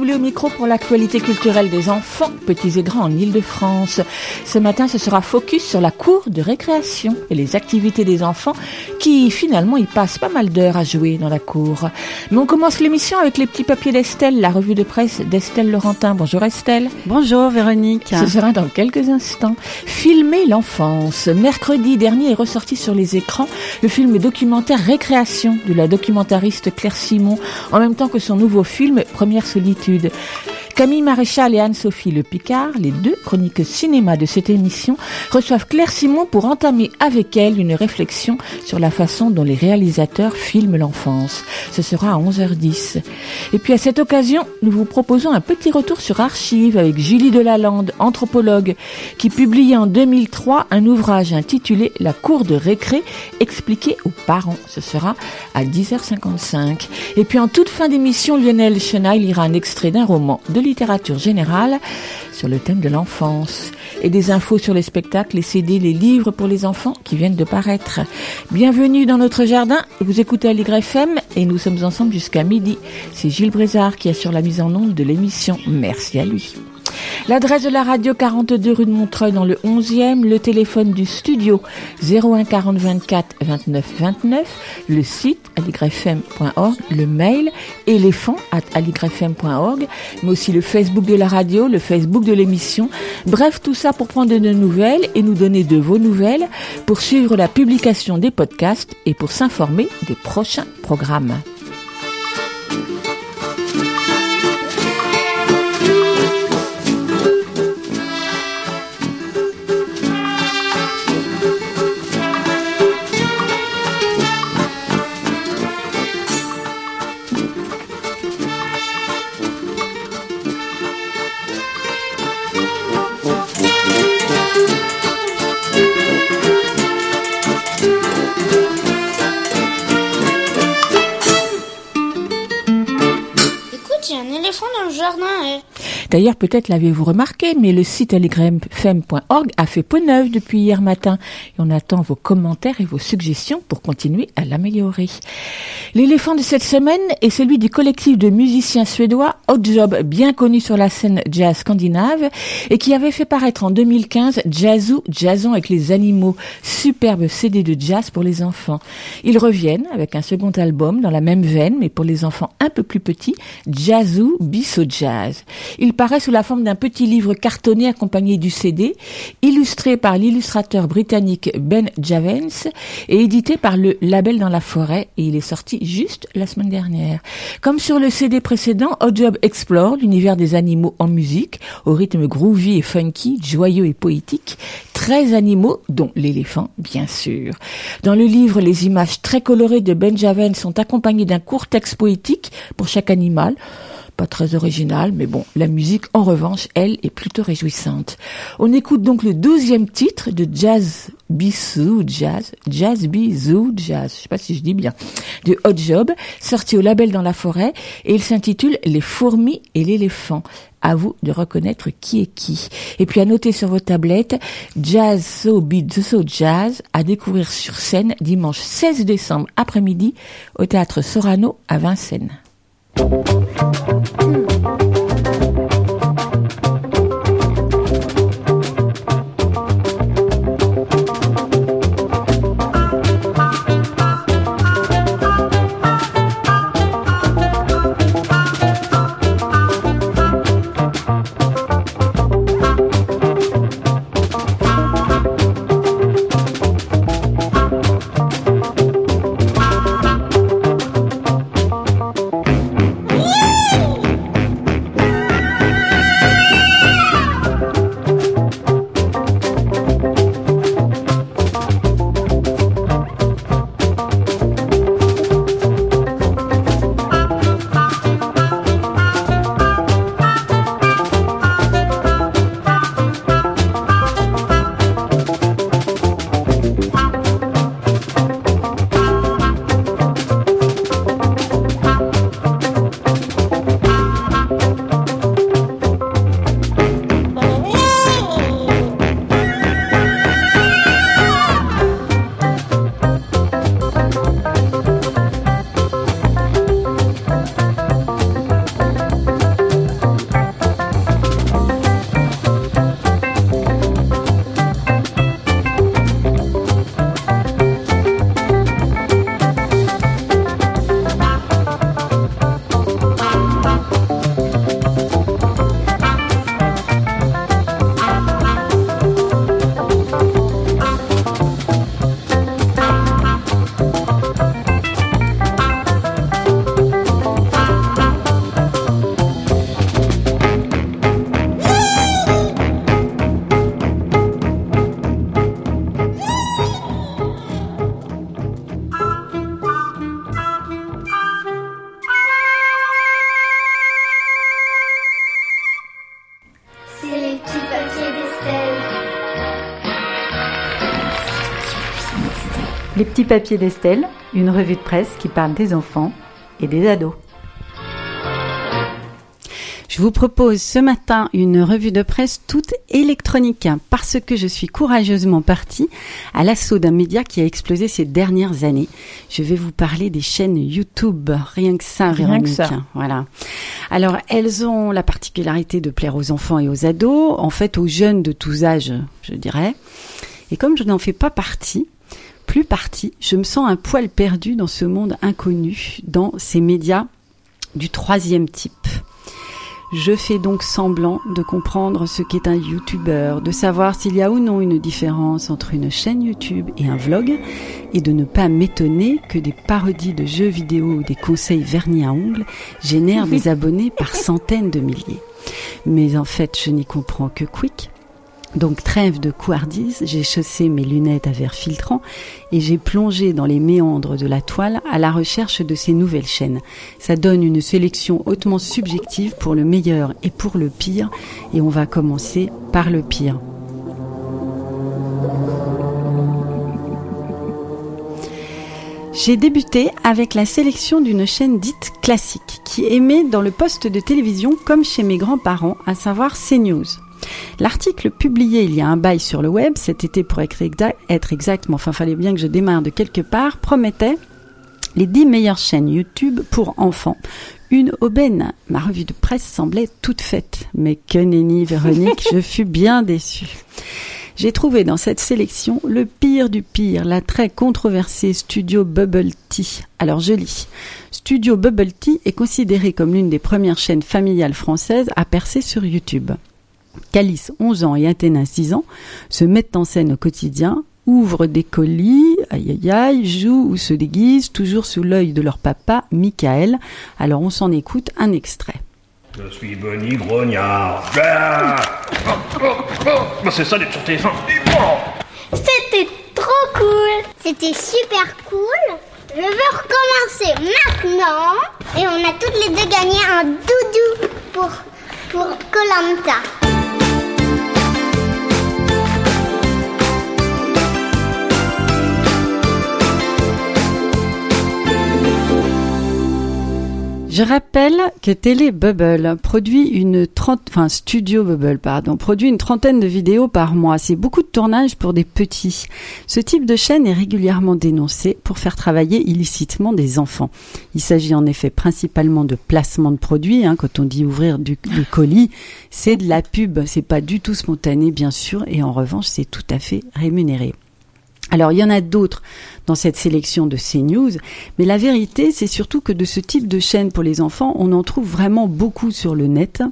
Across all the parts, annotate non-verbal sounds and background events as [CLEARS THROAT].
Soulet au micro pour l'actualité culturelle des enfants, petits et grands en Ile-de-France. Ce matin, ce sera focus sur la cour de récréation et les activités des enfants qui, finalement, y passent pas mal d'heures à jouer dans la cour. Mais on commence l'émission avec les petits papiers d'Estelle, la revue de presse d'Estelle Laurentin. Bonjour Estelle. Bonjour Véronique. Ce sera dans quelques instants. Filmer l'enfance. Mercredi dernier est ressorti sur les écrans le film documentaire Récréation de la documentariste Claire Simon, en même temps que son nouveau film Première solitude. l'habitude. Camille Maréchal et Anne-Sophie Le Picard, les deux chroniques cinéma de cette émission, reçoivent Claire Simon pour entamer avec elle une réflexion sur la façon dont les réalisateurs filment l'enfance. Ce sera à 11h10. Et puis à cette occasion, nous vous proposons un petit retour sur Archives avec Julie Delalande, anthropologue, qui publie en 2003 un ouvrage intitulé La cour de récré expliqué aux parents. Ce sera à 10h55. Et puis en toute fin d'émission, Lionel Chenaille lira un extrait d'un roman de littérature générale sur le thème de l'enfance et des infos sur les spectacles, les CD, les livres pour les enfants qui viennent de paraître. Bienvenue dans notre jardin. Vous écoutez à l'YFM et nous sommes ensemble jusqu'à midi. C'est Gilles Brézard qui assure la mise en onde de l'émission. Merci à lui. L'adresse de la radio 42 rue de Montreuil dans le 11e, le téléphone du studio 01 40 24 29 29, le site aligrefm.org, le mail éléphant at aligrefm.org, mais aussi le Facebook de la radio, le Facebook de l'émission. Bref, tout ça pour prendre de nos nouvelles et nous donner de vos nouvelles, pour suivre la publication des podcasts et pour s'informer des prochains programmes. D'ailleurs, peut-être l'avez-vous remarqué, mais le site allegrefm.org a fait peau neuve depuis hier matin. Et on attend vos commentaires et vos suggestions pour continuer à l'améliorer. L'éléphant de cette semaine est celui du collectif de musiciens suédois Hot Job, bien connu sur la scène jazz scandinave et qui avait fait paraître en 2015 Jazzou, Jazzon avec les animaux, superbe CD de jazz pour les enfants. Ils reviennent avec un second album dans la même veine, mais pour les enfants un peu plus petits, Jazzou Bisso Jazz. Paraît sous la forme d'un petit livre cartonné accompagné du CD, illustré par l'illustrateur britannique Ben Javens et édité par le Label dans la forêt et il est sorti juste la semaine dernière. Comme sur le CD précédent, Odd Job explore l'univers des animaux en musique, au rythme groovy et funky, joyeux et poétique, 13 animaux, dont l'éléphant, bien sûr. Dans le livre, les images très colorées de Ben Javens sont accompagnées d'un court texte poétique pour chaque animal, pas très original, mais bon, la musique, en revanche, elle, est plutôt réjouissante. On écoute donc le douzième titre de Jazz Bisou Jazz, Jazz Bisou Jazz, je sais pas si je dis bien, de Hot Job, sorti au label dans la forêt, et il s'intitule Les fourmis et l'éléphant. À vous de reconnaître qui est qui. Et puis à noter sur vos tablettes, Jazz So So Jazz à découvrir sur scène dimanche 16 décembre après-midi au théâtre Sorano à Vincennes. Les papiers d'Estelle, une revue de presse qui parle des enfants et des ados. Je vous propose ce matin une revue de presse toute électronique parce que je suis courageusement partie à l'assaut d'un média qui a explosé ces dernières années. Je vais vous parler des chaînes YouTube, rien que ça, Rien Véronique. que ça. Voilà. Alors, elles ont la particularité de plaire aux enfants et aux ados, en fait aux jeunes de tous âges, je dirais. Et comme je n'en fais pas partie, plus partie, je me sens un poil perdu dans ce monde inconnu, dans ces médias du troisième type. Je fais donc semblant de comprendre ce qu'est un YouTuber, de savoir s'il y a ou non une différence entre une chaîne YouTube et un vlog, et de ne pas m'étonner que des parodies de jeux vidéo ou des conseils vernis à ongles génèrent des [LAUGHS] abonnés par centaines de milliers. Mais en fait, je n'y comprends que quick. Donc trêve de couardise, j'ai chaussé mes lunettes à verre filtrant et j'ai plongé dans les méandres de la toile à la recherche de ces nouvelles chaînes. Ça donne une sélection hautement subjective pour le meilleur et pour le pire et on va commencer par le pire. J'ai débuté avec la sélection d'une chaîne dite classique qui émet dans le poste de télévision comme chez mes grands-parents, à savoir CNews. L'article publié il y a un bail sur le web, cet été pour être exact, mais enfin fallait bien que je démarre de quelque part, promettait les 10 meilleures chaînes YouTube pour enfants. Une aubaine. Ma revue de presse semblait toute faite. Mais que nenni, Véronique, je fus bien déçue. J'ai trouvé dans cette sélection le pire du pire, la très controversée Studio Bubble Tea. Alors je lis. Studio Bubble Tea est considéré comme l'une des premières chaînes familiales françaises à percer sur YouTube. Calice, 11 ans, et Athéna, 6 ans, se mettent en scène au quotidien, ouvrent des colis, aïe aïe aïe, jouent ou se déguisent, toujours sous l'œil de leur papa, Michael. Alors on s'en écoute un extrait. Je suis Bonnie Grognard. Ah Oh, oh, oh. Bah, c'est ça d'être sur TF1. C'était trop cool. C'était super cool. Je veux recommencer maintenant. Et on a toutes les deux gagné un doudou pour pour Colanta. Je rappelle que Télé Bubble produit une trente, enfin Studio Bubble, pardon, produit une trentaine de vidéos par mois. C'est beaucoup de tournage pour des petits. Ce type de chaîne est régulièrement dénoncé pour faire travailler illicitement des enfants. Il s'agit en effet principalement de placement de produits. Hein, quand on dit ouvrir du, du colis, c'est de la pub. C'est pas du tout spontané, bien sûr, et en revanche, c'est tout à fait rémunéré. Alors, il y en a d'autres dans cette sélection de CNews, mais la vérité, c'est surtout que de ce type de chaîne pour les enfants, on en trouve vraiment beaucoup sur le net.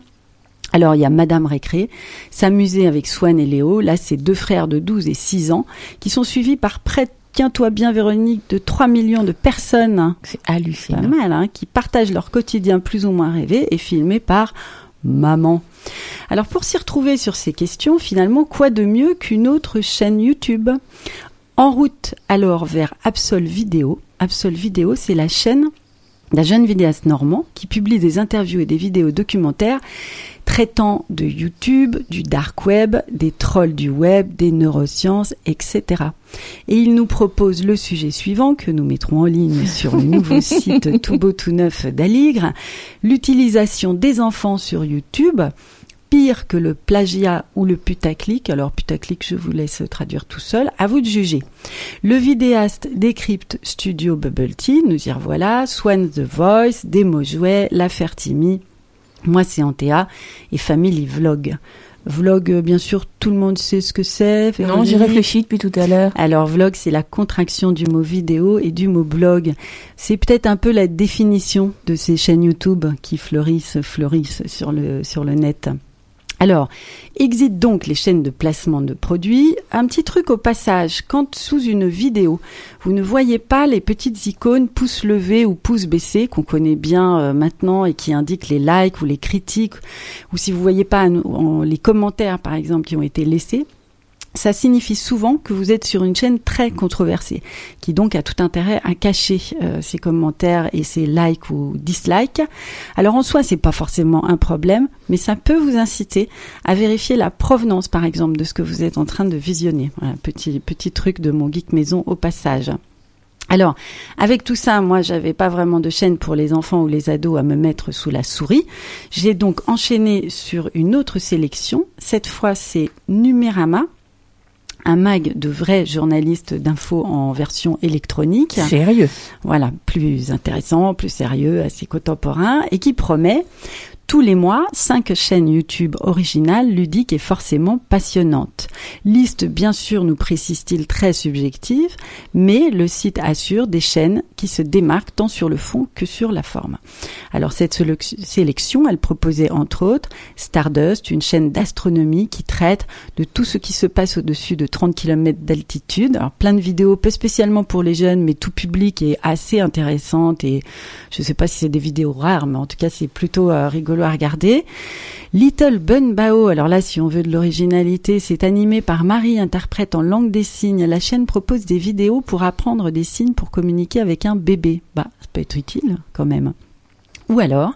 Alors, il y a Madame Récré, s'amuser avec Swan et Léo. Là, c'est deux frères de 12 et 6 ans qui sont suivis par près de Tiens-toi bien, Véronique, de 3 millions de personnes. C'est Pas hallucinant. mal, hein, qui partagent leur quotidien plus ou moins rêvé et filmé par maman. Alors pour s'y retrouver sur ces questions, finalement, quoi de mieux qu'une autre chaîne YouTube? En route alors vers Absol Vidéo. Absol Vidéo, c'est la chaîne d'un jeune vidéaste normand qui publie des interviews et des vidéos documentaires traitant de YouTube, du dark web, des trolls du web, des neurosciences, etc. Et il nous propose le sujet suivant que nous mettrons en ligne sur le nouveau [LAUGHS] site tout beau tout neuf d'Aligre, l'utilisation des enfants sur YouTube, pire que le plagiat ou le putaclic. Alors putaclic, je vous laisse traduire tout seul, à vous de juger. Le vidéaste décrypte Studio Bubble Tea, nous y revoilà, Swan the Voice, Jouet, L'affaire Timmy, moi c'est Antea et Family Vlog. Vlog, euh, bien sûr, tout le monde sait ce que c'est. Non, j'y réfléchis depuis tout à l'heure. alors vlog, c'est la contraction du mot vidéo et du mot blog. C'est peut-être un peu la définition de ces chaînes YouTube qui fleurissent, fleurissent sur le, sur le net. Alors, exit donc les chaînes de placement de produits. Un petit truc au passage, quand sous une vidéo, vous ne voyez pas les petites icônes pouce levé ou pouce baissé qu'on connaît bien euh, maintenant et qui indiquent les likes ou les critiques, ou si vous voyez pas les commentaires par exemple qui ont été laissés, ça signifie souvent que vous êtes sur une chaîne très controversée, qui donc a tout intérêt à cacher euh, ses commentaires et ses likes ou dislikes. Alors en soi, c'est pas forcément un problème, mais ça peut vous inciter à vérifier la provenance, par exemple, de ce que vous êtes en train de visionner. Voilà, petit petit truc de mon geek maison au passage. Alors, avec tout ça, moi, j'avais pas vraiment de chaîne pour les enfants ou les ados à me mettre sous la souris. J'ai donc enchaîné sur une autre sélection. Cette fois, c'est Numérama, un mag de vrais journalistes d'infos en version électronique. Sérieux? Voilà, plus intéressant, plus sérieux, assez contemporain, et qui promet tous les mois, cinq chaînes YouTube originales, ludiques et forcément passionnantes. Liste bien sûr, nous précise-t-il, très subjective, mais le site assure des chaînes qui se démarquent tant sur le fond que sur la forme. Alors cette sélection, elle proposait entre autres Stardust, une chaîne d'astronomie qui traite de tout ce qui se passe au-dessus de 30 km d'altitude. Alors plein de vidéos, pas spécialement pour les jeunes, mais tout public et assez intéressantes et je ne sais pas si c'est des vidéos rares, mais en tout cas c'est plutôt euh, rigolo regarder. Little Bun Bao, alors là, si on veut de l'originalité, c'est animé par Marie, interprète en langue des signes. La chaîne propose des vidéos pour apprendre des signes pour communiquer avec un bébé. Bah, ça peut être utile quand même. Ou alors,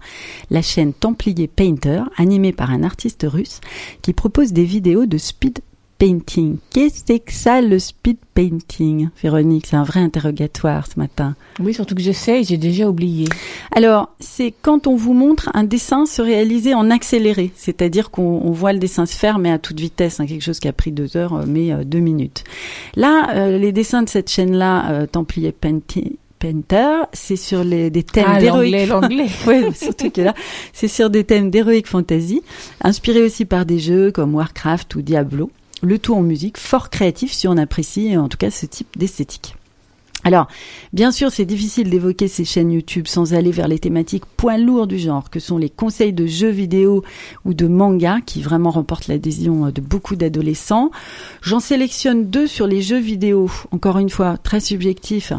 la chaîne Templier Painter, animée par un artiste russe, qui propose des vidéos de speed painting. Qu'est-ce que ça le speed painting? Véronique, c'est un vrai interrogatoire ce matin. Oui, surtout que je sais, j'ai déjà oublié. Alors, c'est quand on vous montre un dessin se réaliser en accéléré, c'est-à-dire qu'on voit le dessin se faire mais à toute vitesse, hein, quelque chose qui a pris deux heures euh, mais euh, deux minutes. Là, euh, les dessins de cette chaîne-là, Templier Painting, Painter, c'est sur les, des thèmes ah, d'héroïque. l'anglais, [LAUGHS] oui, surtout que là, c'est sur des thèmes d'héroïque fantasy, inspirés aussi par des jeux comme Warcraft ou Diablo le tout en musique, fort créatif si on apprécie en tout cas ce type d'esthétique. Alors, bien sûr, c'est difficile d'évoquer ces chaînes YouTube sans aller vers les thématiques points lourds du genre, que sont les conseils de jeux vidéo ou de manga, qui vraiment remportent l'adhésion de beaucoup d'adolescents. J'en sélectionne deux sur les jeux vidéo, encore une fois, très subjectifs.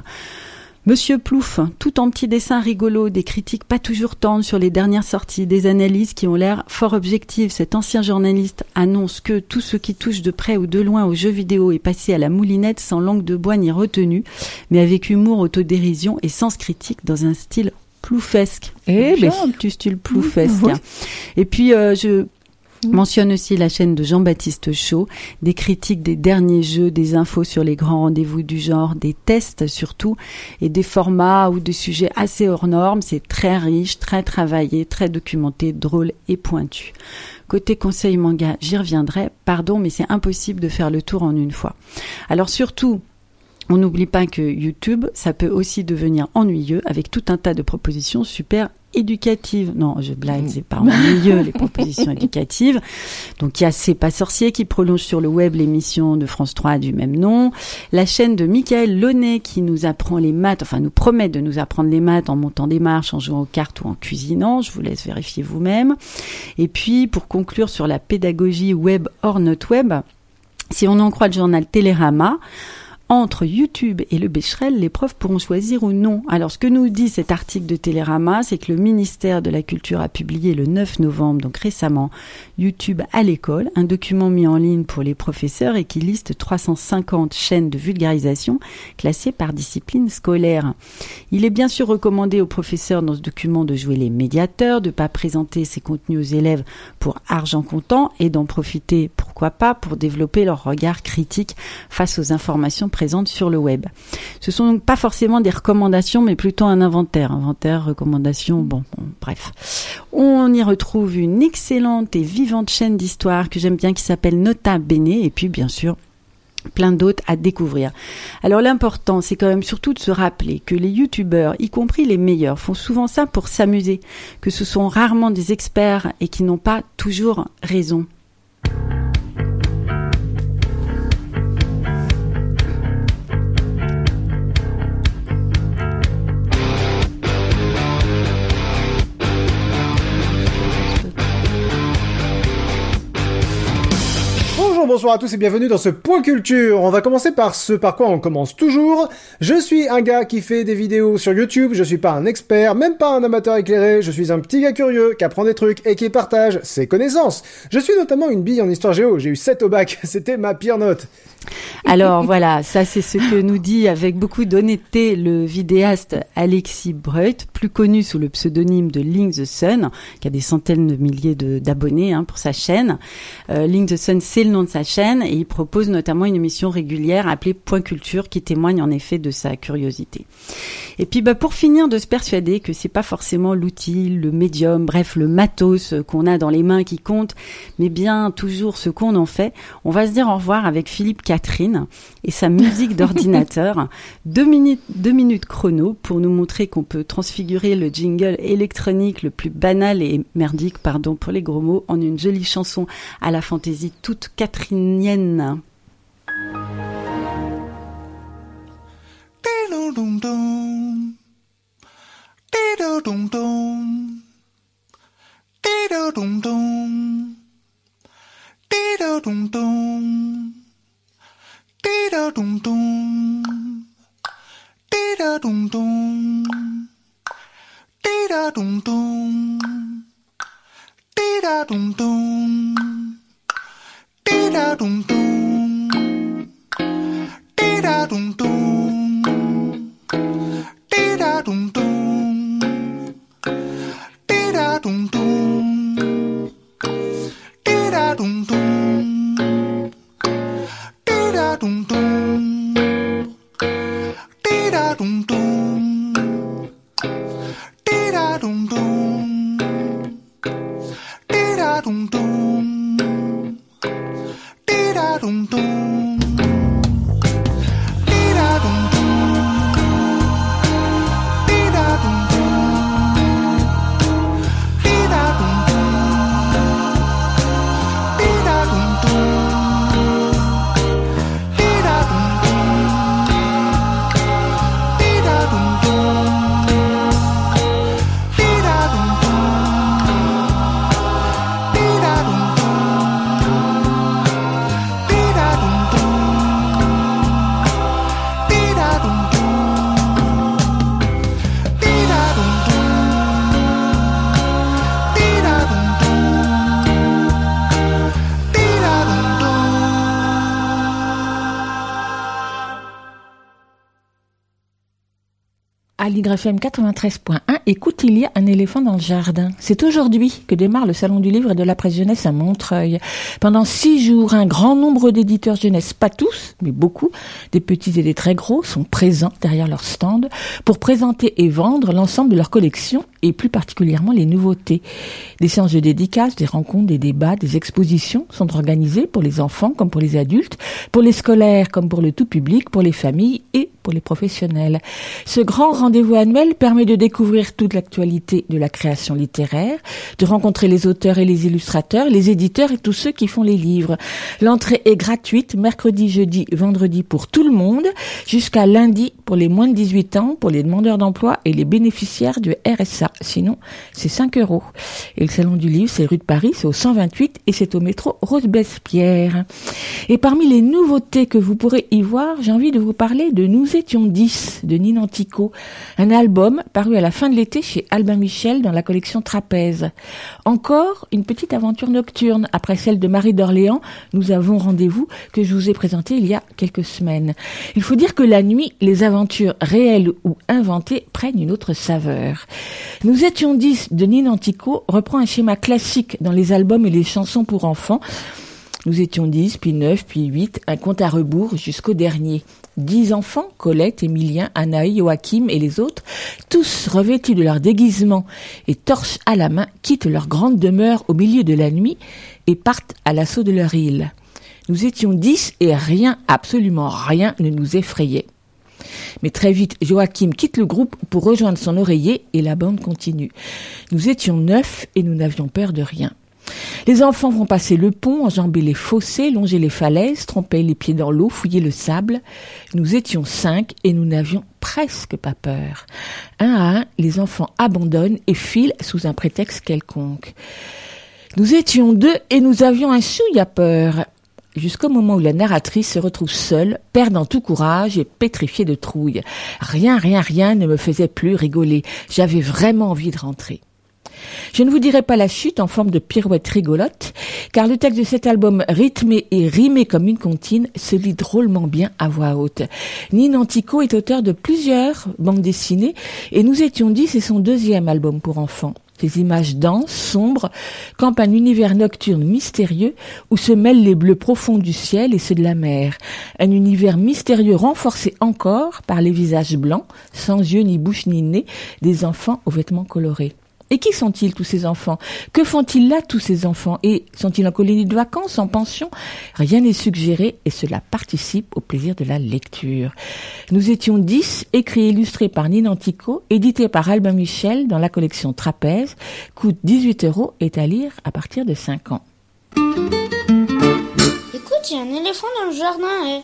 Monsieur Plouf, tout en petits dessins rigolos, des critiques pas toujours tendres sur les dernières sorties, des analyses qui ont l'air fort objectives. Cet ancien journaliste annonce que tout ce qui touche de près ou de loin aux jeux vidéo est passé à la moulinette sans langue de bois ni retenue, mais avec humour, autodérision et sens critique dans un style ploufesque. Eh ben, un petit style ploufesque. Et puis, euh, je Mentionne aussi la chaîne de Jean-Baptiste Chaud, des critiques des derniers jeux, des infos sur les grands rendez-vous du genre, des tests surtout, et des formats ou des sujets assez hors normes. C'est très riche, très travaillé, très documenté, drôle et pointu. Côté conseil manga, j'y reviendrai. Pardon, mais c'est impossible de faire le tour en une fois. Alors surtout, on n'oublie pas que YouTube, ça peut aussi devenir ennuyeux avec tout un tas de propositions super éducatives. Non, je blague, c'est pas ennuyeux les propositions [LAUGHS] éducatives. Donc il y a C'est pas sorcier qui prolonge sur le web l'émission de France 3 du même nom, la chaîne de Michael Launay qui nous apprend les maths, enfin nous promet de nous apprendre les maths en montant des marches, en jouant aux cartes ou en cuisinant, je vous laisse vérifier vous-même. Et puis pour conclure sur la pédagogie web hors notre web, si on en croit le journal Télérama, entre YouTube et le Becherel, les profs pourront choisir ou non. Alors, ce que nous dit cet article de Télérama, c'est que le ministère de la Culture a publié le 9 novembre, donc récemment, YouTube à l'école, un document mis en ligne pour les professeurs et qui liste 350 chaînes de vulgarisation classées par discipline scolaire. Il est bien sûr recommandé aux professeurs dans ce document de jouer les médiateurs, de ne pas présenter ces contenus aux élèves pour argent comptant et d'en profiter, pourquoi pas, pour développer leur regard critique face aux informations présentes sur le web. Ce sont donc pas forcément des recommandations, mais plutôt un inventaire. Inventaire, recommandations, bon, bref. On y retrouve une excellente et vivante chaîne d'histoire que j'aime bien qui s'appelle Nota Bene, et puis bien sûr plein d'autres à découvrir. Alors l'important, c'est quand même surtout de se rappeler que les youtubeurs, y compris les meilleurs, font souvent ça pour s'amuser, que ce sont rarement des experts et qui n'ont pas toujours raison. Bonsoir à tous et bienvenue dans ce point culture. On va commencer par ce par quoi on commence toujours. Je suis un gars qui fait des vidéos sur YouTube, je suis pas un expert, même pas un amateur éclairé, je suis un petit gars curieux qui apprend des trucs et qui partage ses connaissances. Je suis notamment une bille en histoire géo, j'ai eu 7 au bac, [LAUGHS] c'était ma pire note. Alors voilà, ça c'est ce que nous dit avec beaucoup d'honnêteté le vidéaste Alexis Breut, plus connu sous le pseudonyme de Link the Sun, qui a des centaines de milliers d'abonnés hein, pour sa chaîne. Euh, Link the Sun, c'est le nom de sa chaîne et il propose notamment une émission régulière appelée Point Culture qui témoigne en effet de sa curiosité. Et puis bah, pour finir de se persuader que c'est pas forcément l'outil, le médium, bref le matos qu'on a dans les mains qui compte, mais bien toujours ce qu'on en fait, on va se dire au revoir avec Philippe Catherine et sa musique d'ordinateur. [LAUGHS] deux minutes, deux minutes chrono pour nous montrer qu'on peut transfigurer le jingle électronique le plus banal et merdique, pardon pour les gros mots, en une jolie chanson à la fantaisie toute catherinienne. Da dum dum. Da dum dum. Da dum dum. Da dum dum. Da dum dum. Da dum dum. Da dum dum. L'YFM 93.1, écoute, il y a un éléphant dans le jardin. C'est aujourd'hui que démarre le Salon du Livre et de la Presse Jeunesse à Montreuil. Pendant six jours, un grand nombre d'éditeurs jeunesse, pas tous, mais beaucoup, des petits et des très gros, sont présents derrière leur stand pour présenter et vendre l'ensemble de leur collection et plus particulièrement les nouveautés. Des séances de dédicaces, des rencontres, des débats, des expositions sont organisées pour les enfants comme pour les adultes, pour les scolaires comme pour le tout public, pour les familles et pour les professionnels. Ce grand rendez-vous annuel permet de découvrir toute l'actualité de la création littéraire, de rencontrer les auteurs et les illustrateurs, les éditeurs et tous ceux qui font les livres. L'entrée est gratuite mercredi, jeudi, vendredi pour tout le monde, jusqu'à lundi pour les moins de 18 ans, pour les demandeurs d'emploi et les bénéficiaires du RSA. Sinon, c'est 5 euros. Et le Salon du Livre, c'est rue de Paris, c'est au 128 et c'est au métro Rose-Bespierre. Et parmi les nouveautés que vous pourrez y voir, j'ai envie de vous parler de Nous étions 10 de Ninantico, un album paru à la fin de l'été chez Albin Michel dans la collection Trapèze. Encore une petite aventure nocturne après celle de Marie d'Orléans, nous avons rendez-vous que je vous ai présenté il y a quelques semaines. Il faut dire que la nuit, les aventures réelles ou inventées prennent une autre saveur. Nous étions 10 de Ninantico reprend un schéma classique dans les albums et les chansons pour enfants. Nous étions 10, puis 9, puis 8, un compte à rebours jusqu'au dernier. Dix enfants, Colette, Émilien, Anaï, Joachim et les autres, tous revêtus de leur déguisement et torches à la main, quittent leur grande demeure au milieu de la nuit et partent à l'assaut de leur île. Nous étions dix et rien, absolument rien ne nous effrayait. Mais très vite, Joachim quitte le groupe pour rejoindre son oreiller et la bande continue. Nous étions neuf et nous n'avions peur de rien. Les enfants vont passer le pont, enjamber les fossés, longer les falaises, tremper les pieds dans l'eau, fouiller le sable. Nous étions cinq et nous n'avions presque pas peur. Un à un, les enfants abandonnent et filent sous un prétexte quelconque. Nous étions deux et nous avions un chouïa peur. Jusqu'au moment où la narratrice se retrouve seule, perdant tout courage et pétrifiée de trouille. Rien, rien, rien ne me faisait plus rigoler. J'avais vraiment envie de rentrer. Je ne vous dirai pas la chute en forme de pirouette rigolote, car le texte de cet album rythmé et rimé comme une comptine se lit drôlement bien à voix haute. Nine Antico est auteur de plusieurs bandes dessinées et Nous étions dit c'est son deuxième album pour enfants. Ces images denses, sombres, campent un univers nocturne mystérieux où se mêlent les bleus profonds du ciel et ceux de la mer. Un univers mystérieux renforcé encore par les visages blancs, sans yeux ni bouche ni nez, des enfants aux vêtements colorés. Et qui sont-ils tous ces enfants? Que font-ils là tous ces enfants? Et sont-ils en colonie de vacances, en pension? Rien n'est suggéré et cela participe au plaisir de la lecture. Nous étions 10, écrits et illustrés par Nina Antico, édité par Albin Michel dans la collection Trapèze, coûte 18 euros et à lire à partir de 5 ans. Écoute, il y a un éléphant dans le jardin. eh.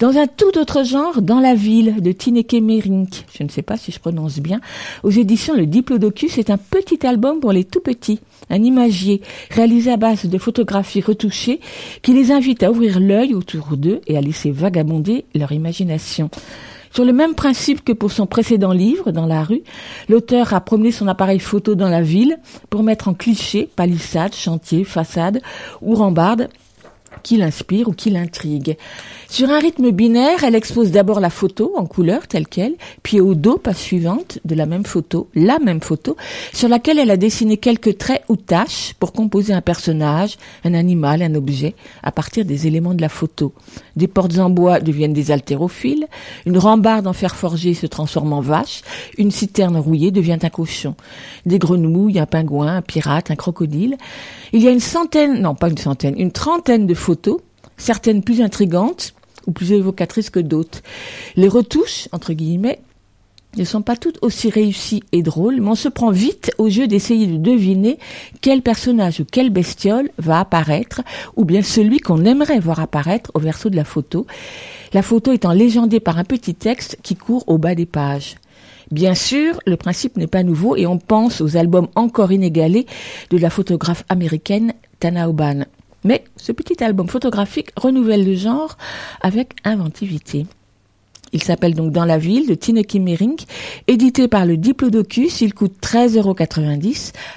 Dans un tout autre genre, Dans la ville de Tineke Merink, je ne sais pas si je prononce bien, aux éditions Le Diplodocus, est un petit album pour les tout petits, un imagier réalisé à base de photographies retouchées qui les invite à ouvrir l'œil autour d'eux et à laisser vagabonder leur imagination. Sur le même principe que pour son précédent livre, Dans la rue, l'auteur a promené son appareil photo dans la ville pour mettre en cliché palissades, chantiers, façades ou rambardes qui l'inspire ou qui l'intrigue. Sur un rythme binaire, elle expose d'abord la photo en couleur telle qu'elle, puis au dos, page suivante, de la même photo, la même photo, sur laquelle elle a dessiné quelques traits ou taches pour composer un personnage, un animal, un objet, à partir des éléments de la photo. Des portes en bois deviennent des haltérophiles, une rambarde en fer forgé se transforme en vache, une citerne rouillée devient un cochon, des grenouilles, un pingouin, un pirate, un crocodile. Il y a une centaine, non pas une centaine, une trentaine de certaines plus intrigantes ou plus évocatrices que d'autres. Les retouches, entre guillemets, ne sont pas toutes aussi réussies et drôles, mais on se prend vite au jeu d'essayer de deviner quel personnage ou quelle bestiole va apparaître, ou bien celui qu'on aimerait voir apparaître au verso de la photo, la photo étant légendée par un petit texte qui court au bas des pages. Bien sûr, le principe n'est pas nouveau et on pense aux albums encore inégalés de la photographe américaine Tana Oban. Mais ce petit album photographique renouvelle le genre avec inventivité. Il s'appelle donc Dans la ville de Tineke Merink, édité par le Diplodocus. Il coûte 13,90 euros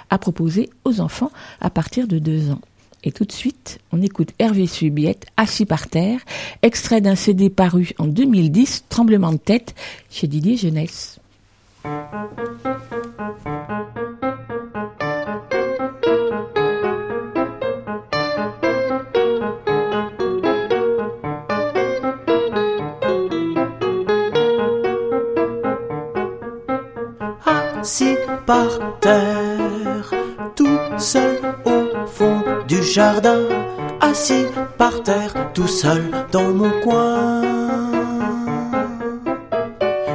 à proposer aux enfants à partir de deux ans. Et tout de suite, on écoute Hervé Subiette, Assis par terre, extrait d'un CD paru en 2010, Tremblement de tête, chez Didier Jeunesse. Assis par terre, tout seul au fond du jardin, assis par terre, tout seul dans mon coin.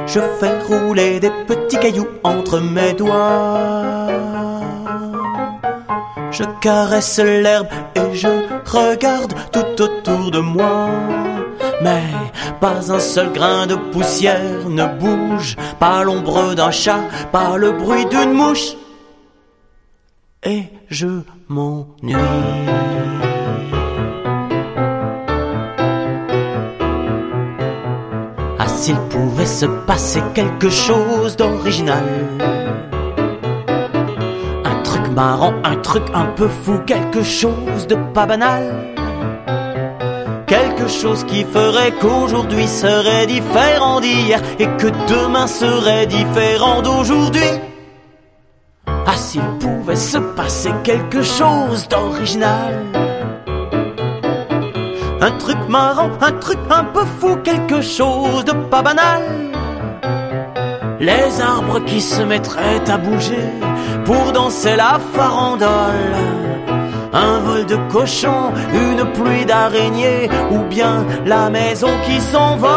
Je fais rouler des petits cailloux entre mes doigts. Je caresse l'herbe et je regarde tout autour de moi. Mais pas un seul grain de poussière ne bouge, pas l'ombre d'un chat, pas le bruit d'une mouche. Et je m'ennuie. Ah, s'il pouvait se passer quelque chose d'original. Un truc marrant, un truc un peu fou, quelque chose de pas banal. Quelque chose qui ferait qu'aujourd'hui serait différent d'hier et que demain serait différent d'aujourd'hui. Ah, s'il pouvait se passer quelque chose d'original. Un truc marrant, un truc un peu fou, quelque chose de pas banal. Les arbres qui se mettraient à bouger pour danser la farandole. Un vol de cochon, une pluie d'araignées ou bien la maison qui s'envole.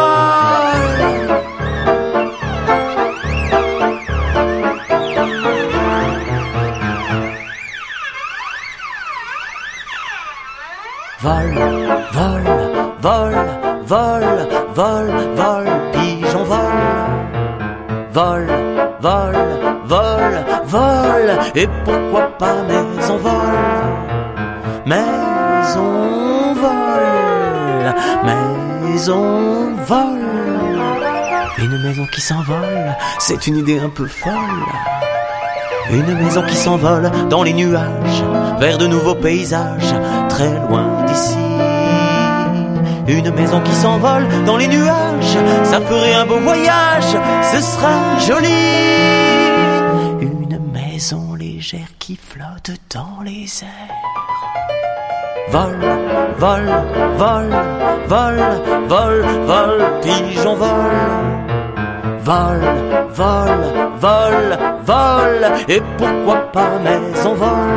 Vol, vol, vol, vol, vol, vol, pigeon vol. Vol, vol, vol, vol, et pourquoi pas maison vol. Maison vol, maison vol. Une maison qui s'envole, c'est une idée un peu folle. Une maison qui s'envole dans les nuages, vers de nouveaux paysages, très loin d'ici. Une maison qui s'envole dans les nuages, ça ferait un beau voyage, ce sera joli. Une maison légère qui flotte dans les airs. Vol, vol, vol, vol, vol, vol, pigeon vol. Vol, vol, vol, vol, et pourquoi pas maison vol.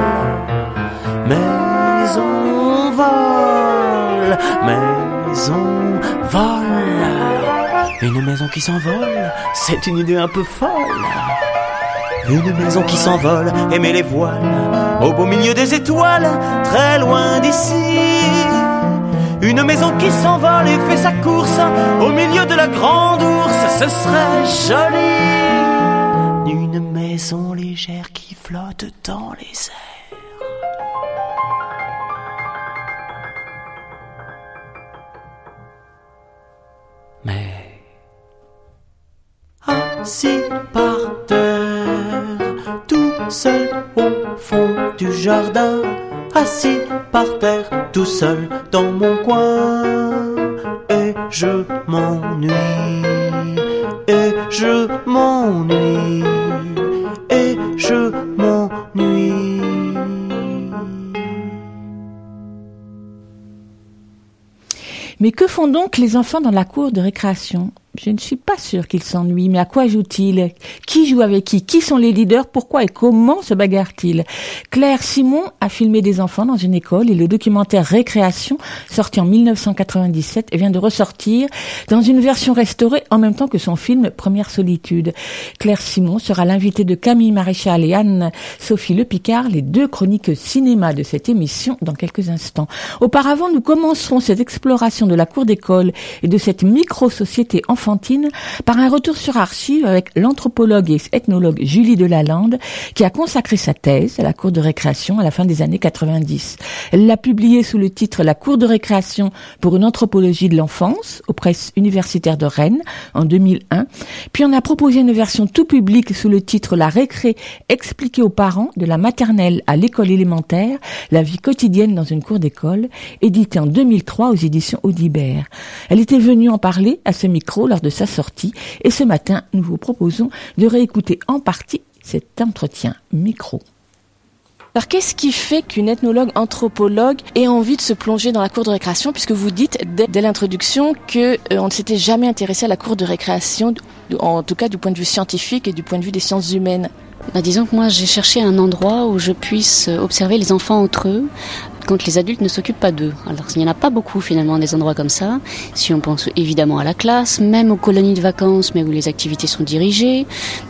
Maison vol, maison vol. Une maison qui s'envole, c'est une idée un peu folle. Une maison qui s'envole, aimer les voiles, au beau milieu des étoiles, très loin d'ici. Une maison qui s'envole et fait sa course, au milieu de la grande ours, ce serait joli. Une maison légère qui flotte dans les airs. Mais assis par terre, tout seul au fond jardin, assis par terre, tout seul dans mon coin, et je m'ennuie, et je m'ennuie, et je m'ennuie. Mais que font donc les enfants dans la cour de récréation? Je ne suis pas sûre qu'ils s'ennuient, mais à quoi jouent-ils Qui joue avec qui? Qui sont les leaders? Pourquoi et comment se bagarrent-ils Claire Simon a filmé des enfants dans une école et le documentaire Récréation, sorti en 1997, vient de ressortir dans une version restaurée en même temps que son film Première solitude. Claire Simon sera l'invitée de Camille Maréchal et Anne-Sophie Le Picard, les deux chroniques cinéma de cette émission, dans quelques instants. Auparavant, nous commencerons cette exploration de la cour d'école et de cette micro-société par un retour sur archives avec l'anthropologue et ethnologue Julie Delalande qui a consacré sa thèse à la cour de récréation à la fin des années 90. Elle l'a publiée sous le titre La cour de récréation pour une anthropologie de l'enfance aux presses universitaires de Rennes en 2001. Puis on a proposé une version tout publique sous le titre La récré expliquée aux parents de la maternelle à l'école élémentaire, la vie quotidienne dans une cour d'école, éditée en 2003 aux éditions Audibert. Elle était venue en parler à ce micro lors de sa sortie et ce matin, nous vous proposons de réécouter en partie cet entretien micro. Alors qu'est-ce qui fait qu'une ethnologue anthropologue ait envie de se plonger dans la cour de récréation puisque vous dites dès, dès l'introduction que euh, on ne s'était jamais intéressé à la cour de récréation en tout cas du point de vue scientifique et du point de vue des sciences humaines? Bah, disons que moi j'ai cherché un endroit où je puisse observer les enfants entre eux quand les adultes ne s'occupent pas d'eux. Alors il n'y en a pas beaucoup finalement des endroits comme ça. Si on pense évidemment à la classe, même aux colonies de vacances, mais où les activités sont dirigées,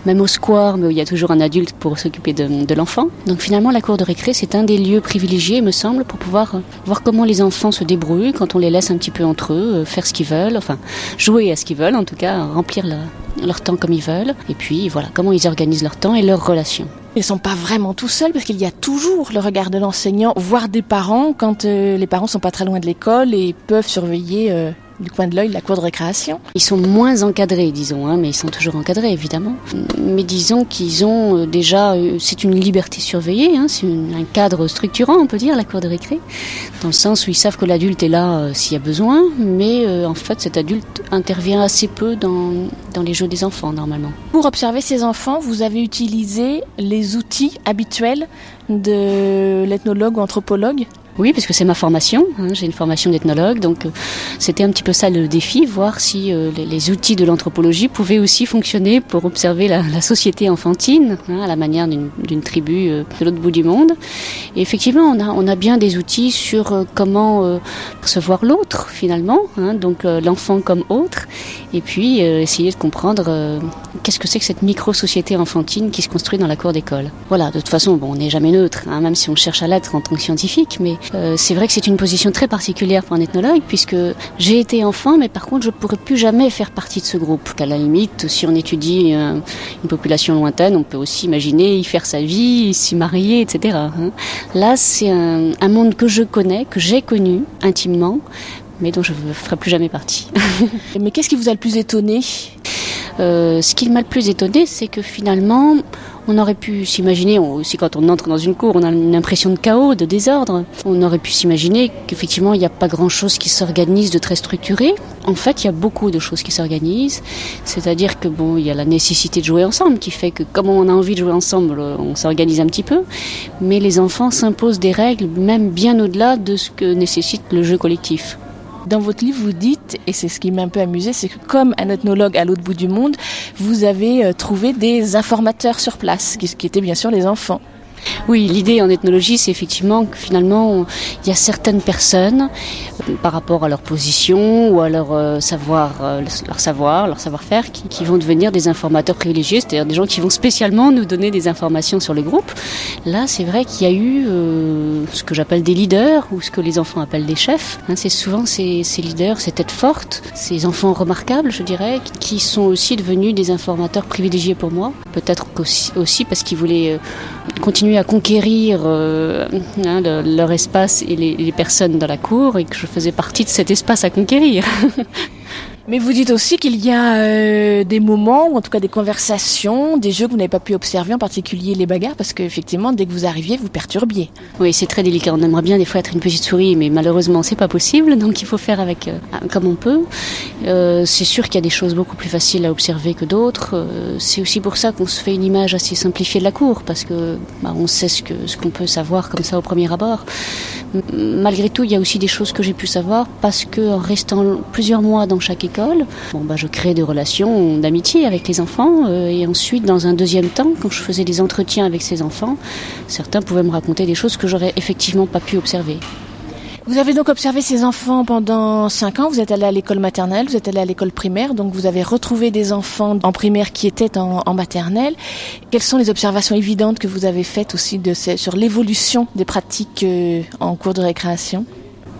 même au square, mais où il y a toujours un adulte pour s'occuper de, de l'enfant. Donc finalement la cour de récré c'est un des lieux privilégiés, me semble, pour pouvoir voir comment les enfants se débrouillent quand on les laisse un petit peu entre eux, faire ce qu'ils veulent, enfin jouer à ce qu'ils veulent, en tout cas remplir la, leur temps comme ils veulent, et puis voilà comment ils organisent leur temps et leurs relations. Ils sont pas vraiment tout seuls parce qu'il y a toujours le regard de l'enseignant, voire des parents quand euh, les parents sont pas très loin de l'école et peuvent surveiller euh, du coin de l'œil la cour de récréation. Ils sont moins encadrés, disons, hein, mais ils sont toujours encadrés, évidemment. Mais disons qu'ils ont euh, déjà, euh, c'est une liberté surveillée, hein, c'est un cadre structurant, on peut dire, la cour de récré, dans le sens où ils savent que l'adulte est là euh, s'il y a besoin, mais en fait, cet adulte intervient assez peu dans, dans les jeux des enfants, normalement. Pour observer ces enfants, vous avez utilisé les outils habituels de l'ethnologue ou anthropologue? Oui, parce que c'est ma formation. hein, J'ai une formation d'ethnologue, donc euh, c'était un petit peu ça le défi, voir si euh, les, les outils de l'anthropologie pouvaient aussi fonctionner pour observer la, la société enfantine, hein, à la manière d'une tribu euh, de l'autre bout du monde. Et effectivement, on a, on a bien des outils sur euh, comment euh, percevoir l'autre, finalement, hein, donc euh, l'enfant comme autre, et puis essayer de comprendre qu'est-ce que c'est que cette micro-société enfantine qui se construit dans la cour d'école. Voilà, de toute façon, bon, on n'est jamais neutre, hein, même si on cherche à l'être en tant que scientifique, mais euh, c'est vrai que c'est une position très particulière pour un ethnologue, puisque j'ai été enfant, mais par contre, je pourrais plus jamais faire partie de ce groupe. Qu'à la limite, si on étudie euh, une population lointaine, on peut aussi imaginer y faire sa vie, s'y marier, etc. hein. Là, c'est un, un monde que je connais, que j'ai connu intimement, mais dont je ne ferai plus jamais partie. [LAUGHS] Mais qu'est-ce qui vous a le plus étonné? Euh, ce qui m'a le plus étonné, c'est que finalement, on aurait pu s'imaginer, aussi quand on entre dans une cour, on a une impression de chaos, de désordre. On aurait pu s'imaginer qu'effectivement, il n'y a pas grand-chose qui s'organise de très structuré. En fait, il y a beaucoup de choses qui s'organisent. C'est-à-dire que bon, il y a la nécessité de jouer ensemble qui fait que comme on a envie de jouer ensemble, on s'organise un petit peu. Mais les enfants s'imposent des règles, même bien au-delà de ce que nécessite le jeu collectif. Dans votre livre, vous dites, et c'est ce qui m'a un peu amusé, c'est que comme un ethnologue à l'autre bout du monde, vous avez euh, trouvé des informateurs sur place, qui, qui étaient bien sûr les enfants. Oui, l'idée en ethnologie, c'est effectivement que finalement, il y a certaines personnes, euh, par rapport à leur position ou à leur euh, savoir, euh, leur savoir, leur savoir-faire, qui, vont devenir des informateurs privilégiés, c'est-à-dire des gens qui vont spécialement nous donner des informations sur le groupe. Là, c'est vrai qu'il y a eu ce que j'appelle des leaders ou ce que les enfants appellent des chefs. Hein, c'est souvent ces, leaders, ces têtes fortes, ces enfants remarquables, je dirais, qui sont aussi devenus des informateurs privilégiés pour moi. Peut-être aussi parce qu'ils voulaient euh, à conquérir euh, hein, le- leur espace et les personnes dans la cour et que je faisais partie de cet espace à conquérir. [LAUGHS] Mais vous dites aussi qu'il y a euh, des moments, ou en tout cas des conversations, des jeux que vous n'avez pas pu observer, en particulier les bagarres, parce qu'effectivement, dès que vous arriviez, vous perturbiez. Oui, c'est très délicat. On aimerait bien des fois être une petite souris, mais malheureusement, c'est pas possible. [LAUGHS] Donc, il faut faire avec euh, comme on peut. Euh, c'est sûr qu'il y a des choses beaucoup plus faciles à observer que d'autres. C'est aussi pour ça qu'on se fait une image assez simplifiée de la cour, parce que bah, on sait ce qu'on peut savoir comme ça au premier abord. Malgré tout, il y a aussi des choses que j'ai pu savoir parce que restant plusieurs mois dans chaque bon bah je crée des relations d'amitié avec les enfants euh, et ensuite dans un deuxième temps, quand je faisais des entretiens avec ces enfants, certains pouvaient me raconter des choses que j'aurais effectivement pas pu observer. Vous avez donc observé ces enfants pendant cinq ans. Vous êtes allé à l'école maternelle, vous êtes allé à l'école primaire, donc vous avez retrouvé des enfants en primaire qui étaient en, maternelle. Quelles sont les observations évidentes que vous avez faites aussi sur l'évolution des pratiques euh, en cours de récréation?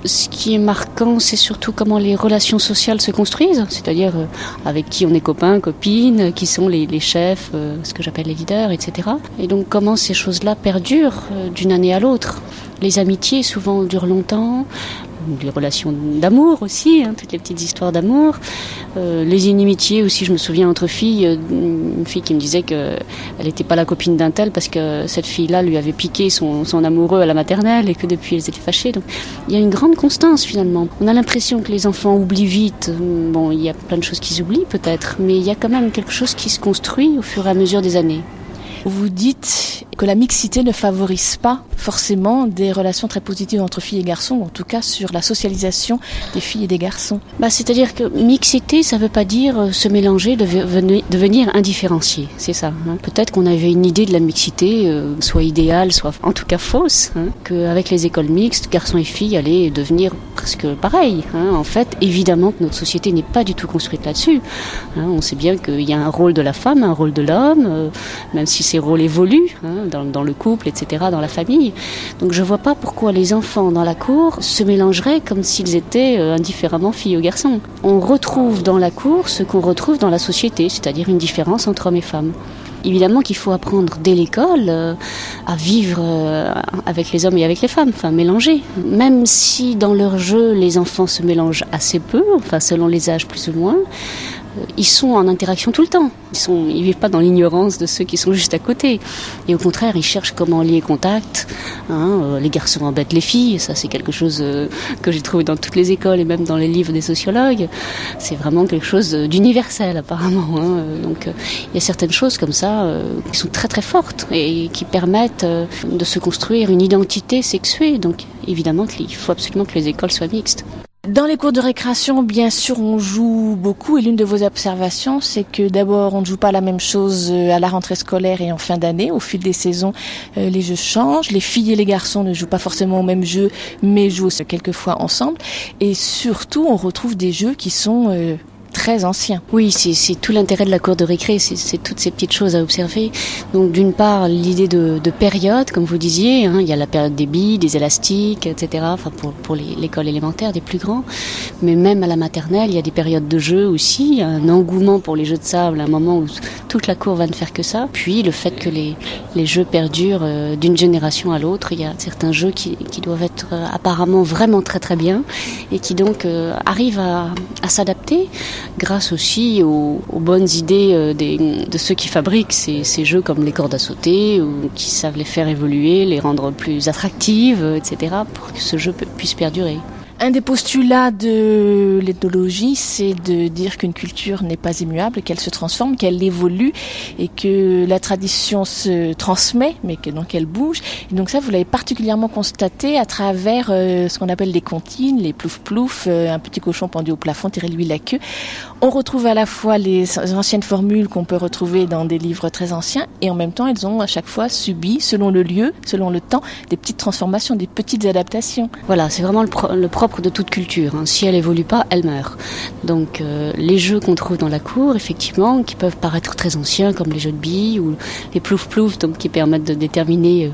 Ce qui est marquant, c'est surtout comment les relations sociales se construisent, c'est-à-dire euh, avec qui on est copains, copines, qui sont les, chefs, euh, ce que j'appelle les leaders, etc. Et donc comment ces choses-là perdurent euh, d'une année à l'autre. Les amitiés souvent durent longtemps, les relations d'amour aussi, hein, toutes les petites histoires d'amour. Euh, les inimitiés aussi, je me souviens entre filles, euh, une fille qui me disait que elle n'était pas la copine d'un tel parce que cette fille-là lui avait piqué son, son amoureux à la maternelle et que depuis elles étaient fâchées. Donc il y a une grande constance finalement. On a l'impression que les enfants oublient vite. Bon, il y a plein de choses qu'ils oublient peut-être, mais il y a quand même quelque chose qui se construit au fur et à mesure des années. Vous dites que la mixité ne favorise pas forcément des relations très positives entre filles et garçons, ou en tout cas sur la socialisation des filles et des garçons. Bah, C'est-à-dire que mixité, ça ne veut pas dire euh, se mélanger, devenir, indifférencié. C'est ça. Hein. Peut-être qu'on avait une idée de la mixité, euh, soit idéale, soit en tout cas fausse, hein, qu'avec les écoles mixtes, garçons et filles allaient devenir presque pareil. Hein. En fait, évidemment que notre société n'est pas du tout construite là-dessus. On sait bien qu'il y a un rôle de la femme, un rôle de l'homme, euh, même si ces rôles évoluent dans, le couple, etc., dans la famille. Donc je vois pas pourquoi les enfants dans la cour se mélangeraient comme s'ils étaient euh, indifféremment filles ou garçons. On retrouve dans la cour ce qu'on retrouve dans la société, c'est-à-dire une différence entre hommes et femmes. Évidemment qu'il faut apprendre dès l'école euh, à vivre euh, avec les hommes et avec les femmes, enfin mélanger. Même si dans leur jeu les enfants se mélangent assez peu, enfin selon les âges plus ou moins, ils sont en interaction tout le temps. Ils sont, ils vivent pas dans l'ignorance de ceux qui sont juste à côté. Et au contraire, ils cherchent comment lier contact. Hein, euh, les garçons embêtent les filles, ça c'est quelque chose euh, que j'ai trouvé dans toutes les écoles et même dans les livres des sociologues. C'est vraiment quelque chose d'universel apparemment. Hein. Euh, Donc euh, il y a certaines choses comme ça euh, qui sont très très fortes et qui permettent euh, de se construire une identité sexuée. Donc évidemment qu'il faut absolument que les écoles soient mixtes. Dans les cours de récréation, bien sûr, on joue beaucoup et l'une de vos observations, c'est que d'abord, on ne joue pas la même chose euh, à la rentrée scolaire et en fin d'année. Au fil des saisons, euh, les jeux changent. Les filles et les garçons ne jouent pas forcément au même jeu, mais jouent quelquefois ensemble. Et surtout, on retrouve des jeux qui sont euh, très anciens. Oui, c'est tout l'intérêt de la cour de récré, c'est toutes ces petites choses à observer. Donc d'une part, l'idée de, de, période, comme vous disiez, hein, il y a la période des billes, des élastiques, etc. Enfin pour, pour l'école élémentaire, des plus grands. Mais même à la maternelle, il y a des périodes de jeu aussi, un engouement pour les jeux de sable, un moment où toute la cour va ne faire que ça. Puis le fait que les, les jeux perdurent euh, d'une génération à l'autre, il y a certains jeux qui, qui doivent être euh, apparemment vraiment très très bien et qui donc euh, arrivent à, à s'adapter grâce aussi aux, bonnes idées euh, de ceux qui fabriquent ces, ces jeux comme les cordes à sauter ou qui savent les faire évoluer, les rendre plus attractives, etc. pour que ce jeu pu- puisse perdurer. Un des postulats de l'ethnologie, c'est de dire qu'une culture n'est pas immuable, qu'elle se transforme, qu'elle évolue et que la tradition se transmet, mais que donc elle bouge. Et donc ça, vous l'avez particulièrement constaté à travers euh, ce qu'on appelle les comptines, les plouf-plouf, euh, un petit cochon pendu au plafond, tirez-lui la queue. On retrouve à la fois les anciennes formules qu'on peut retrouver dans des livres très anciens et en même temps, elles ont à chaque fois subi, selon le lieu, selon le temps, des petites transformations, des petites adaptations. Voilà, c'est vraiment le, pro- le propre de toute culture. hein. Si elle évolue pas, elle meurt. Donc euh, les jeux qu'on trouve dans la cour, effectivement, qui peuvent paraître très anciens, comme les jeux de billes ou les plouf plouf, donc qui permettent de déterminer euh,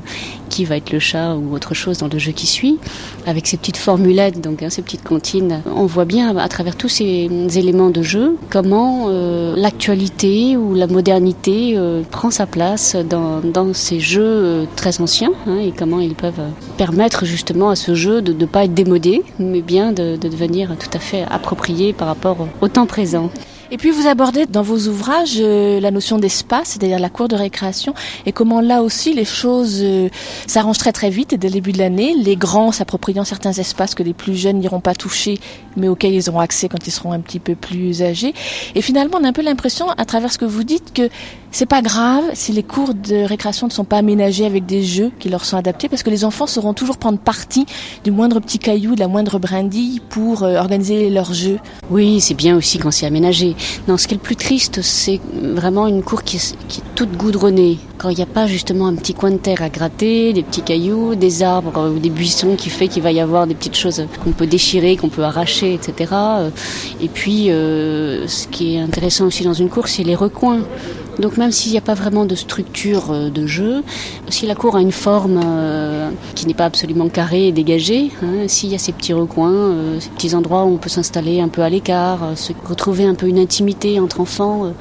qui va être le chat ou autre chose dans le jeu qui suit, avec ces petites formulettes, donc hein, ces petites comptines, on voit bien à travers tous ces éléments de jeu comment euh, l'actualité ou la modernité euh, prend sa place dans, ces jeux euh, très anciens hein, et comment ils peuvent permettre justement à ce jeu de ne pas être démodé, mais bien de devenir tout à fait approprié par rapport au temps présent. Et puis vous abordez dans vos ouvrages euh, la notion d'espace, c'est-à-dire la cour de récréation, et comment là aussi les choses euh, s'arrangent très très vite dès le début de l'année, les grands s'appropriant certains espaces que les plus jeunes n'iront pas toucher, mais auxquels ils auront accès quand ils seront un petit peu plus âgés. Et finalement, on a un peu l'impression, à travers ce que vous dites, que c'est pas grave si les cours de récréation ne sont pas aménagés avec des jeux qui leur sont adaptés, parce que les enfants sauront toujours prendre parti du moindre petit caillou, de la moindre brindille pour euh, organiser leurs jeux. Oui, c'est bien aussi quand c'est aménagé. Non, ce qui est le plus triste, c'est vraiment une cour qui est, toute goudronnée. Quand il n'y a pas justement un petit coin de terre à gratter, des petits cailloux, des arbres ou des buissons qui fait qu'il va y avoir des petites choses qu'on peut déchirer, qu'on peut arracher, etc. Euh, Et puis, euh, ce qui est intéressant aussi dans une cour, c'est les recoins. Donc même s'il n'y a pas vraiment de structure euh, de jeu, si la cour a une forme euh, qui n'est pas absolument carrée et dégagée, hein, s'il y a ces petits recoins, euh, ces petits endroits où on peut s'installer un peu à l'écart, se retrouver un peu une intimité entre enfants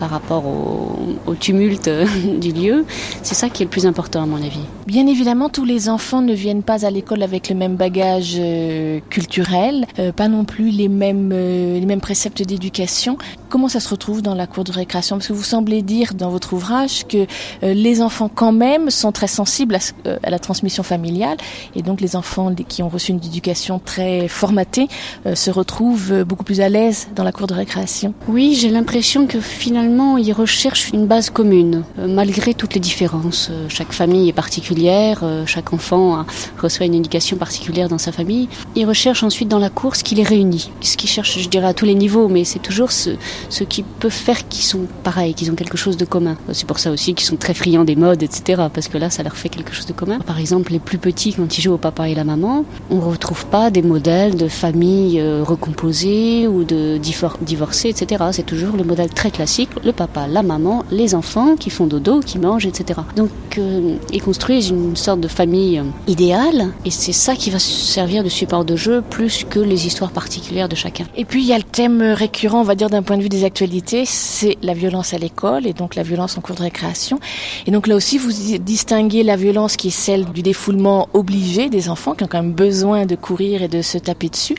par rapport au, au tumulte euh, du lieu, c'est ça qui est le plus important à mon avis. Bien évidemment, tous les enfants ne viennent pas à l'école avec le même bagage euh, culturel, euh, pas non plus les mêmes, euh, les mêmes préceptes d'éducation. Comment ça se retrouve dans la cour de récréation? Parce que vous semblez dire dans votre ouvrage que euh, les enfants quand même sont très sensibles à, euh, la transmission familiale et donc les enfants qui ont reçu une éducation très formatée euh, se retrouvent beaucoup plus à l'aise dans la cour de récréation. Oui, j'ai l'impression que finalement, ils recherchent une base commune, euh, malgré toutes les différences. Euh, chaque famille est particulière, euh, chaque enfant reçoit une éducation particulière dans sa famille. Ils recherchent ensuite dans la cour ce qui les réunit, ce qu'ils cherchent, je dirais, à tous les niveaux, mais c'est toujours ce, ce qui peut faire qu'ils sont pareils, qu'ils ont quelque chose de commun. C'est pour ça aussi qu'ils sont très friands des modes, etc., parce que là, ça leur fait quelque chose de commun. Par exemple, les plus petits, quand ils jouent au papa et la maman, on retrouve pas des modèles de famille recomposée ou de divor- divorcée, etc. C'est toujours le modèle très classique, le papa, la maman, les enfants qui font dodo, qui mangent, etc. Donc, euh, ils construisent une sorte de famille euh, idéale, et c'est ça qui va servir de support de jeu plus que les histoires particulières de chacun. Et puis il y a le thème récurrent, on va dire d'un point de vue des actualités, c'est la violence à l'école et donc la violence en cours de récréation. Et donc là aussi, vous distinguez la violence qui est celle du défoulement obligé des enfants qui ont quand même besoin de courir et de se taper dessus,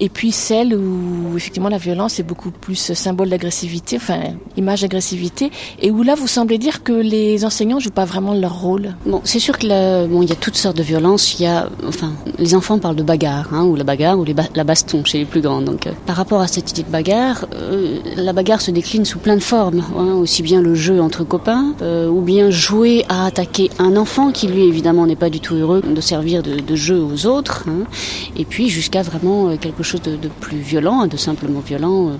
et puis celle où effectivement la violence est beaucoup plus symbole d'agressivité, enfin image d'agressivité, et où là vous semblez dire que les enseignants jouent pas vraiment leur rôle. Bon, c'est sûr que la- bon, il y a toutes sortes de violences. Il y a, enfin, les enfants parlent de bagarre, hein, ou la bagarre, ou les la baston chez les plus grands. Donc, euh, par rapport à cette idée de bagarre, euh, la bagarre se décline sous plein de formes. hein, aussi bien le jeu entre copains, euh, ou bien jouer à attaquer un enfant qui lui évidemment n'est pas du tout heureux de servir de, jeu aux autres. hein, et puis jusqu'à vraiment quelque chose de plus violent, de simplement violent.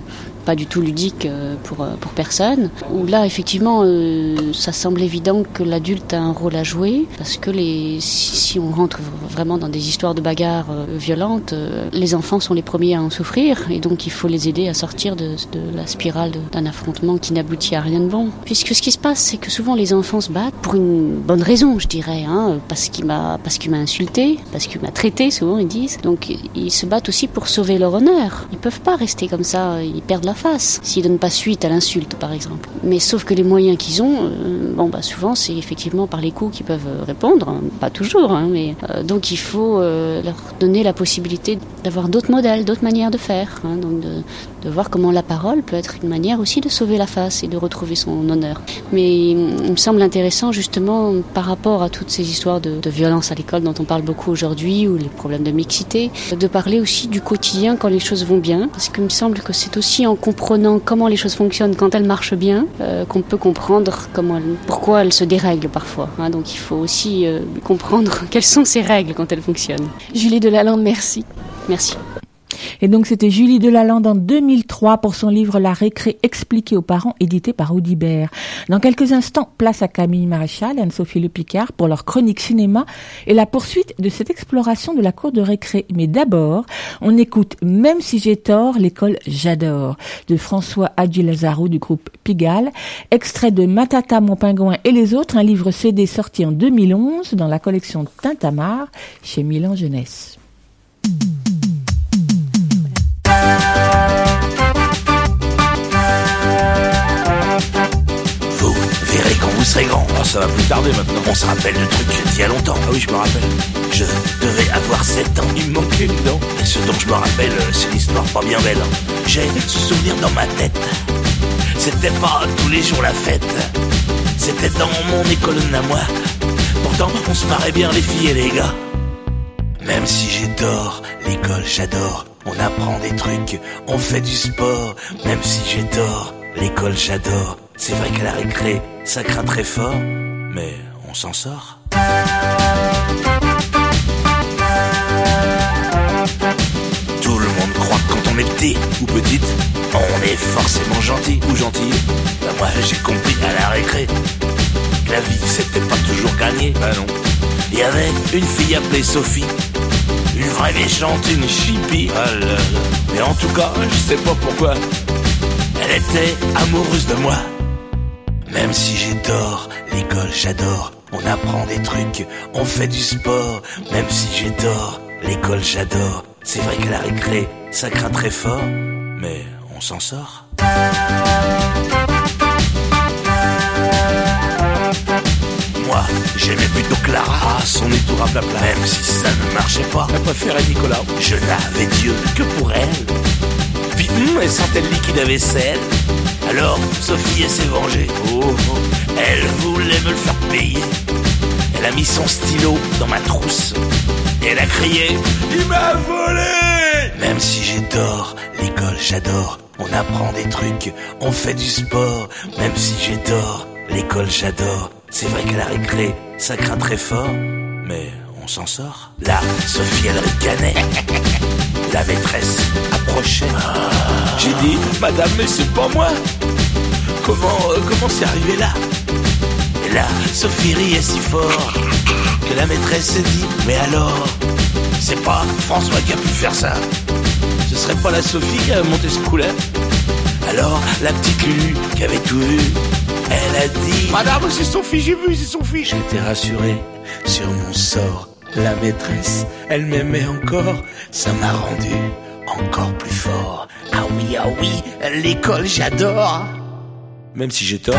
Pas du tout ludique euh, pour, euh, pour personne. Où là, effectivement, euh, ça semble évident que l'adulte a un rôle à jouer, parce que les, si, on rentre vraiment dans des histoires de bagarres euh, violentes, les enfants sont les premiers à en souffrir, et donc il faut les aider à sortir de, de la spirale d'un affrontement qui n'aboutit à rien de bon. Puisque ce qui se passe, c'est que souvent les enfants se battent pour une bonne raison, je dirais, hein, parce qu'il m'a parce insulté, parce qu'il m'a traité, souvent ils disent. Donc ils se battent aussi pour sauver leur honneur. Ils peuvent pas rester comme ça, ils perdent la face, s'ils donnent pas suite à l'insulte, par exemple. Mais sauf que les moyens qu'ils ont, euh, bon, bah souvent c'est effectivement par les coups qu'ils peuvent répondre, hein. pas toujours, hein, mais euh, donc il faut euh, leur donner la possibilité d'avoir d'autres modèles, d'autres manières de faire, hein, donc de voir comment la parole peut être une manière aussi de sauver la face et de retrouver son honneur. Mais il me semble intéressant justement par rapport à toutes ces histoires de, de violence à l'école dont on parle beaucoup aujourd'hui ou les problèmes de mixité, de parler aussi du quotidien quand les choses vont bien, parce qu'il me semble que c'est aussi en comprenant comment les choses fonctionnent quand elles marchent bien euh, qu'on peut comprendre comment elles- pourquoi elles se dérèglent parfois. hein. donc il faut aussi euh, comprendre [LAUGHS] quelles sont ces règles quand elles fonctionnent. Julie Delalande, merci. Merci. Et donc c'était Julie Delalande en 2003 pour son livre La récré expliquée aux parents, édité par Audibert. Dans quelques instants, place à Camille Maréchal et Anne-Sophie Le Picard pour leur chronique cinéma et la poursuite de cette exploration de la cour de récré. Mais d'abord, on écoute Même si j'ai tort, l'école j'adore de François Adji Lazaro du groupe Pigalle, extrait de Matata mon pingouin et les autres, un livre CD sorti en 2011 dans la collection Tintamarre chez Milan Jeunesse. Serez grand. Ah, ça va plus tarder maintenant. On se rappelle de trucs d'il y a longtemps. Ah oui, je me rappelle. Je devais avoir 7 ans. Il me manquait une dent. Et ce dont je me rappelle, c'est une histoire pas bien belle. J'ai ce souvenir dans ma tête. C'était pas tous les jours la fête. C'était dans mon école à moi. Pourtant, on se marrait bien les filles et les gars. Même si j'ai tort, l'école j'adore. On apprend des trucs, on fait du sport. Même si j'ai tort, l'école j'adore. C'est vrai qu'à la récré, ça craint très fort. Mais on s'en sort. Tout le monde croit que quand on est petit ou petite, on est forcément gentil ou gentille. Ben moi j'ai compris à la récré que la vie c'était pas toujours gagné. Bah non. Il y avait une fille appelée Sophie, une vraie méchante, une chippie. Ah là là. Mais en tout cas, je sais pas pourquoi, elle était amoureuse de moi. Même si j'ai tort, l'école j'adore. On apprend des trucs, on fait du sport. Même si j'ai tort, l'école j'adore. C'est vrai qu'à la récré, ça craint très fort, mais on s'en sort. Moi, j'aimais plutôt Clara. Ah, son nez tout raplapla. Même si ça ne marchait pas, Elle préférait Nicolas. je n'avais Dieu que pour elle. Hum, elle sentait le liquide à vaisselle. Alors, Sophie, elle s'est vengée. Oh, oh. Elle voulait me le faire payer. Elle a mis son stylo dans ma trousse. Et elle a crié Il m'a volé Même si j'ai tort, l'école j'adore. On apprend des trucs, on fait du sport. Même si j'ai tort, l'école j'adore. C'est vrai qu'à la récré, ça craint très fort. Mais on s'en sort. Là, Sophie, elle ricanait. [LAUGHS] La maîtresse approchait. J'ai dit, madame, mais c'est pas moi. Comment, euh, comment c'est arrivé là? Et là, Sophie riait si fort que la maîtresse s'est dit Mais alors C'est pas François qui a pu faire ça Ce serait pas la Sophie qui a monté ce coup-là Alors, la petite Lulu qui avait tout vu, elle a dit Madame, c'est Sophie, j'ai vu, c'est Sophie. J'étais rassuré sur mon sort. La maîtresse, elle m'aimait encore. Ça m'a rendu encore plus fort. Ah oui, ah oui, l'école, j'adore. Même si j'ai tort.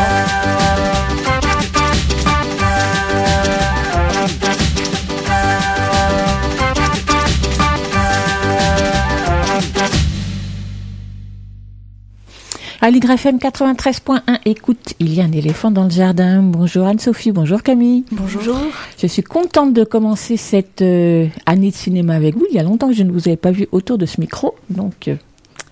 À l'YFM 93.1, écoute, il y a un éléphant dans le jardin. Bonjour Anne-Sophie, bonjour Camille. Bonjour. Je suis contente de commencer cette euh, année de cinéma avec vous. Il y a longtemps que je ne vous avais pas vu autour de ce micro, donc euh,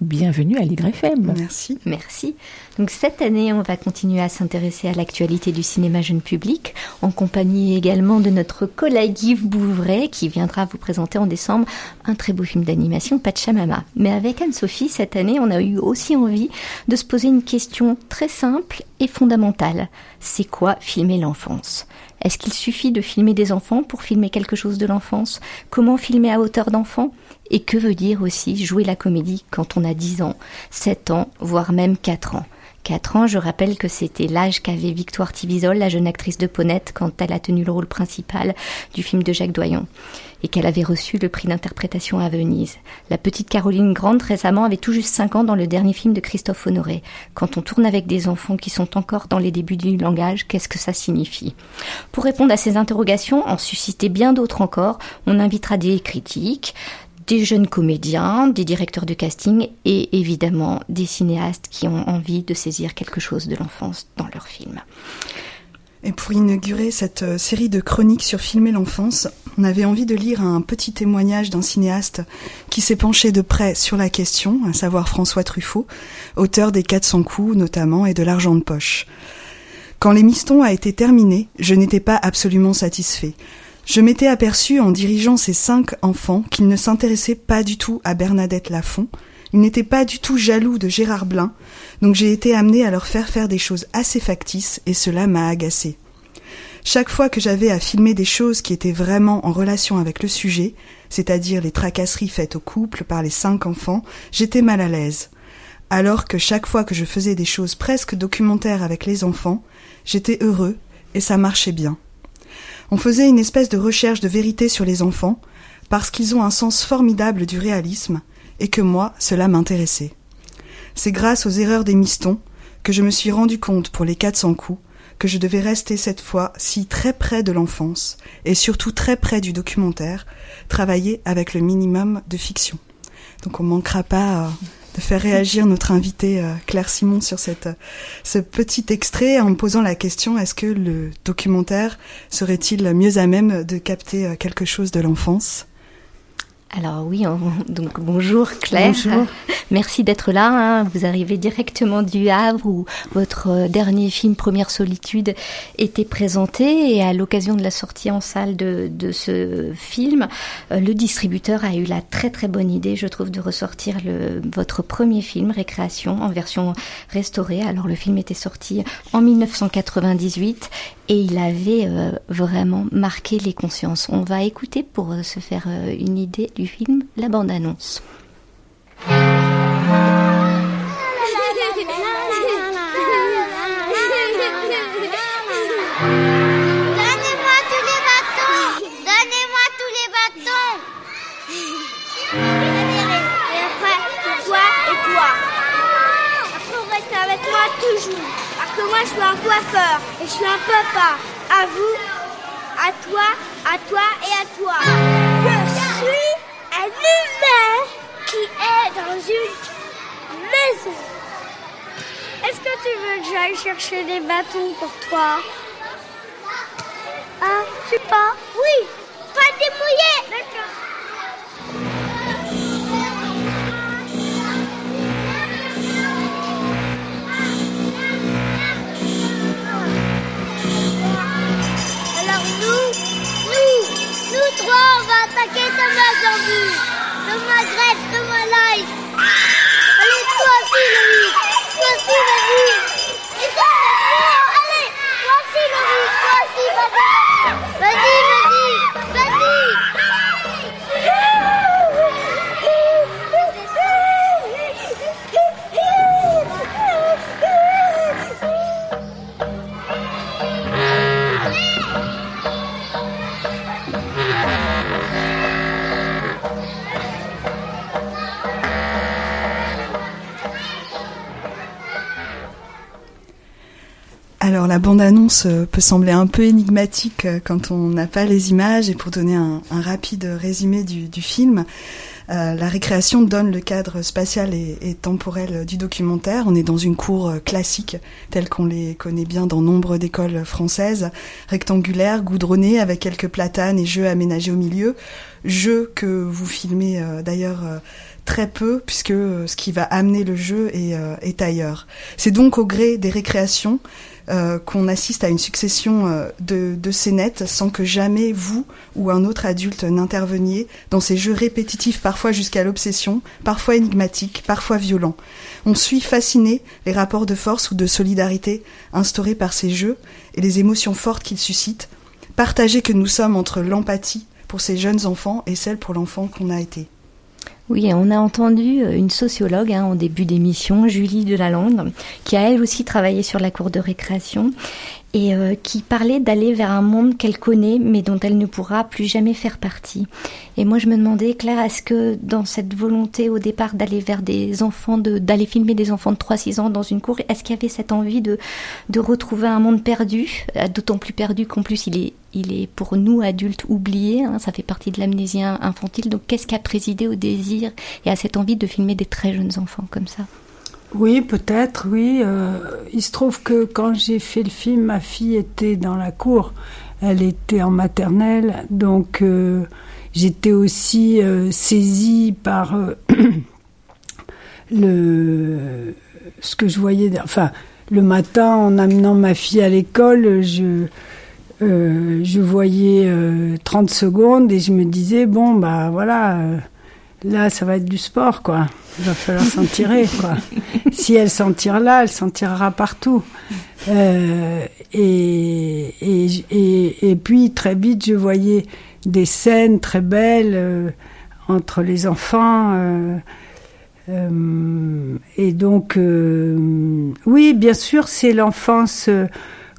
bienvenue à l'YFM. Merci. Merci. Donc cette année, on va continuer à s'intéresser à l'actualité du cinéma jeune public, en compagnie également de notre collègue Yves Bouvray, qui viendra vous présenter en décembre un très beau film d'animation, Pachamama. Mais avec Anne-Sophie, cette année, on a eu aussi envie de se poser une question très simple et fondamentale. C'est quoi filmer l'enfance? Est-ce qu'il suffit de filmer des enfants pour filmer quelque chose de l'enfance? Comment filmer à hauteur d'enfant? Et que veut dire aussi jouer la comédie quand on a 10 ans, 7 ans, voire même 4 ans? 4 ans. Je rappelle que c'était l'âge qu'avait Victoire Tivisol, la jeune actrice de Ponette, quand elle a tenu le rôle principal du film de Jacques Doyon et qu'elle avait reçu le prix d'interprétation à Venise. La petite Caroline Grande récemment avait tout juste 5 ans dans le dernier film de Christophe Honoré. Quand on tourne avec des enfants qui sont encore dans les débuts du langage, qu'est-ce que ça signifie? Pour répondre à ces interrogations, en susciter bien d'autres encore, on invitera des critiques, des jeunes comédiens, des directeurs de casting et évidemment des cinéastes qui ont envie de saisir quelque chose de l'enfance dans leurs films. Et pour inaugurer cette euh, série de chroniques sur filmer l'enfance, on avait envie de lire un petit témoignage d'un cinéaste qui s'est penché de près sur la question, à savoir François Truffaut, auteur des 400 coups notamment et de l'argent de poche. Quand les mistons a été terminé, je n'étais pas absolument satisfait. Je m'étais aperçu en dirigeant ces cinq enfants qu'ils ne s'intéressaient pas du tout à Bernadette Lafont, ils n'étaient pas du tout jaloux de Gérard Blin, donc j'ai été amené à leur faire faire des choses assez factices et cela m'a agacé. Chaque fois que j'avais à filmer des choses qui étaient vraiment en relation avec le sujet, c'est-à-dire les tracasseries faites au couple par les cinq enfants, j'étais mal à l'aise. Alors que chaque fois que je faisais des choses presque documentaires avec les enfants, j'étais heureux et ça marchait bien. On faisait une espèce de recherche de vérité sur les enfants, parce qu'ils ont un sens formidable du réalisme, et que moi, cela m'intéressait. C'est grâce aux erreurs des mistons que je me suis rendu compte pour les 400 coups que je devais rester cette fois si très près de l'enfance et surtout très près du documentaire, travailler avec le minimum de fiction. Donc on manquera pas euh, de faire réagir notre invité euh, Claire Simon sur cette, ce petit extrait en posant la question est-ce que le documentaire serait-il mieux à même de capter euh, quelque chose de l'enfance? Alors oui, [LAUGHS] donc bonjour Claire. Bonjour. [LAUGHS] Merci d'être là. Hein. Vous arrivez directement du Havre où votre euh, dernier film Première Solitude était présenté et à l'occasion de la sortie en salle de, de ce film, euh, le distributeur a eu la très très bonne idée, je trouve, de ressortir le, votre premier film Récréation en version restaurée. Alors le film était sorti en 1998 et il avait euh, vraiment marqué les consciences. On va écouter pour se faire une idée du film la bande-annonce. Donnez-moi tous les bâtons Donnez-moi tous les bâtons Et après, toi et toi. Après, on reste avec moi toujours. Parce que moi, je suis un coiffeur et je suis un papa. À vous, à toi, à toi et à toi. Suis un humain qui est dans une maison. Est-ce que tu veux que j'aille chercher des bâtons pour toi? Je sais pas? Oui, pas démouillé. D'accord. Alors nous, nous, nous trois, on va attaquer Thomas Zambu. Thomas Grèce, Thomas Light. Allez, toi aussi, Loïc. Toi aussi, vas-y. Et toi. Allez, toi aussi, Loïc. Toi aussi, vas-y. Vas-y, Alors la bande-annonce euh, peut sembler un peu énigmatique euh, quand on n'a pas les images. Et pour donner un, rapide résumé du, film, euh, la récréation donne le cadre spatial et, temporel du documentaire. On est dans une cour classique telle qu'on les connaît bien dans nombre d'écoles françaises, rectangulaire, goudronnée avec quelques platanes et jeux aménagés au milieu, jeux que vous filmez d'ailleurs très peu puisque euh, ce qui va amener le jeu est, euh, est ailleurs. C'est donc au gré des récréations euh, qu'on assiste à une succession de, de scénettes sans que jamais vous ou un autre adulte n'interveniez dans ces jeux répétitifs parfois jusqu'à l'obsession, parfois énigmatiques, parfois violents. On suit fasciné les rapports de force ou de solidarité instaurés par ces jeux et les émotions fortes qu'ils suscitent, partagées que nous sommes entre l'empathie pour ces jeunes enfants et celle pour l'enfant qu'on a été. Oui, on a entendu euh, une sociologue hein, en début d'émission, Julie Delalande, qui a elle aussi travaillé sur la cour de récréation et euh, qui parlait d'aller vers un monde qu'elle connaît mais dont elle ne pourra plus jamais faire partie. Et moi je me demandais, Claire, est-ce que dans cette volonté au départ d'aller vers des enfants, de, d'aller filmer des enfants de 3-6 ans dans une cour, est-ce qu'il y avait cette envie de, de retrouver un monde perdu, euh, d'autant plus perdu qu'en plus il est, il est pour nous adultes oublié, hein, ça fait partie de l'amnésie infantile, donc qu'est-ce qui a présidé au désir et à cette envie de filmer des très jeunes enfants comme ça? Oui, peut-être, oui. Euh, il se trouve que quand j'ai fait le film, ma fille était dans la cour. Elle était en maternelle, donc euh, j'étais aussi euh, saisie par [CLEARS THROAT] le ce que je voyais. Enfin, le matin, en amenant ma fille à l'école, je je voyais 30 secondes et je me disais bon bah voilà là, ça va être du sport, quoi. Il va falloir s'en tirer, quoi. [LAUGHS] Si elle s'en tire là, elle s'en tirera partout. Euh, et, et, et, puis, très vite, je voyais des scènes très belles euh, entre les enfants. Euh, et donc, oui, bien sûr, c'est l'enfance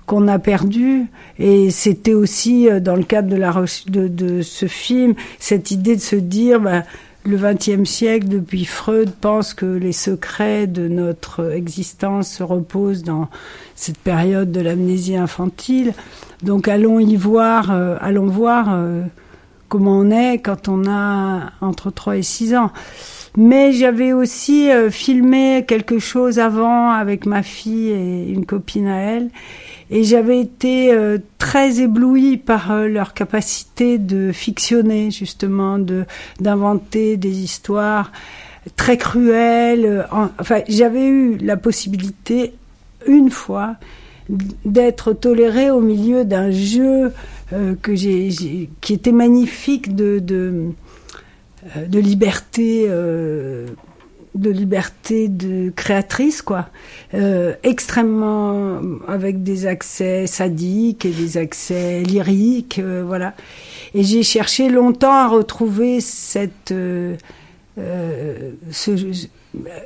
qu'on a perdue. Et c'était aussi, dans le cadre de, la, de, de ce film, cette idée de se dire... Bah, le XXe siècle, depuis Freud, pense que les secrets de notre existence se reposent dans cette période de l'amnésie infantile. Donc allons y voir, euh, allons voir euh, comment on est quand on a entre 3 et 6 ans. Mais j'avais aussi euh, filmé quelque chose avant avec ma fille et une copine à elle. Et j'avais été euh, très éblouie par euh, leur capacité de fictionner, justement, de d'inventer des histoires très cruelles. enfin, j'avais eu la possibilité, une fois, d'être tolérée au milieu d'un jeu euh, que j'ai, qui était magnifique de, de liberté de liberté de créatrice, quoi. Euh, extrêmement avec des accès sadiques et des accès lyriques, euh, voilà. Et j'ai cherché longtemps à retrouver cette euh,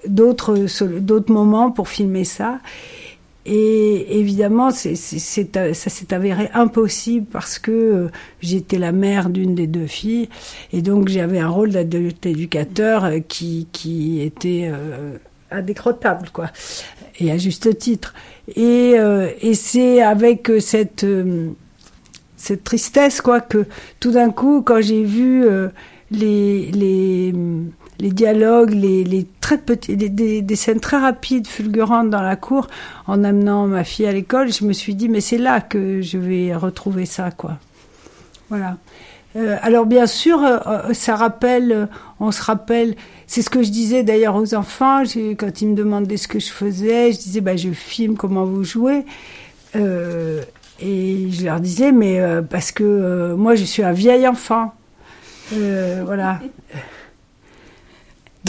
d'autres d'autres moments pour filmer ça. Et évidemment, c'est, ça s'est avéré impossible parce que euh, j'étais la mère d'une des deux filles et donc j'avais un rôle d'adulte éducateur euh, qui, qui était euh, indécrottable, quoi, et à juste titre. Et, et c'est avec cette, cette tristesse, quoi, que tout d'un coup, quand j'ai vu les, les les dialogues, les, les très petits, des, des, scènes très rapides, fulgurantes dans la cour, en amenant ma fille à l'école, je me suis dit mais c'est là que je vais retrouver ça, quoi. Voilà. Euh, alors bien sûr, euh, euh, ça rappelle, on se rappelle, c'est ce que je disais d'ailleurs aux enfants quand ils me demandaient ce que je faisais, je disais bah je filme comment vous jouez. et je leur disais mais parce que moi je suis un vieil enfant, voilà. [LAUGHS]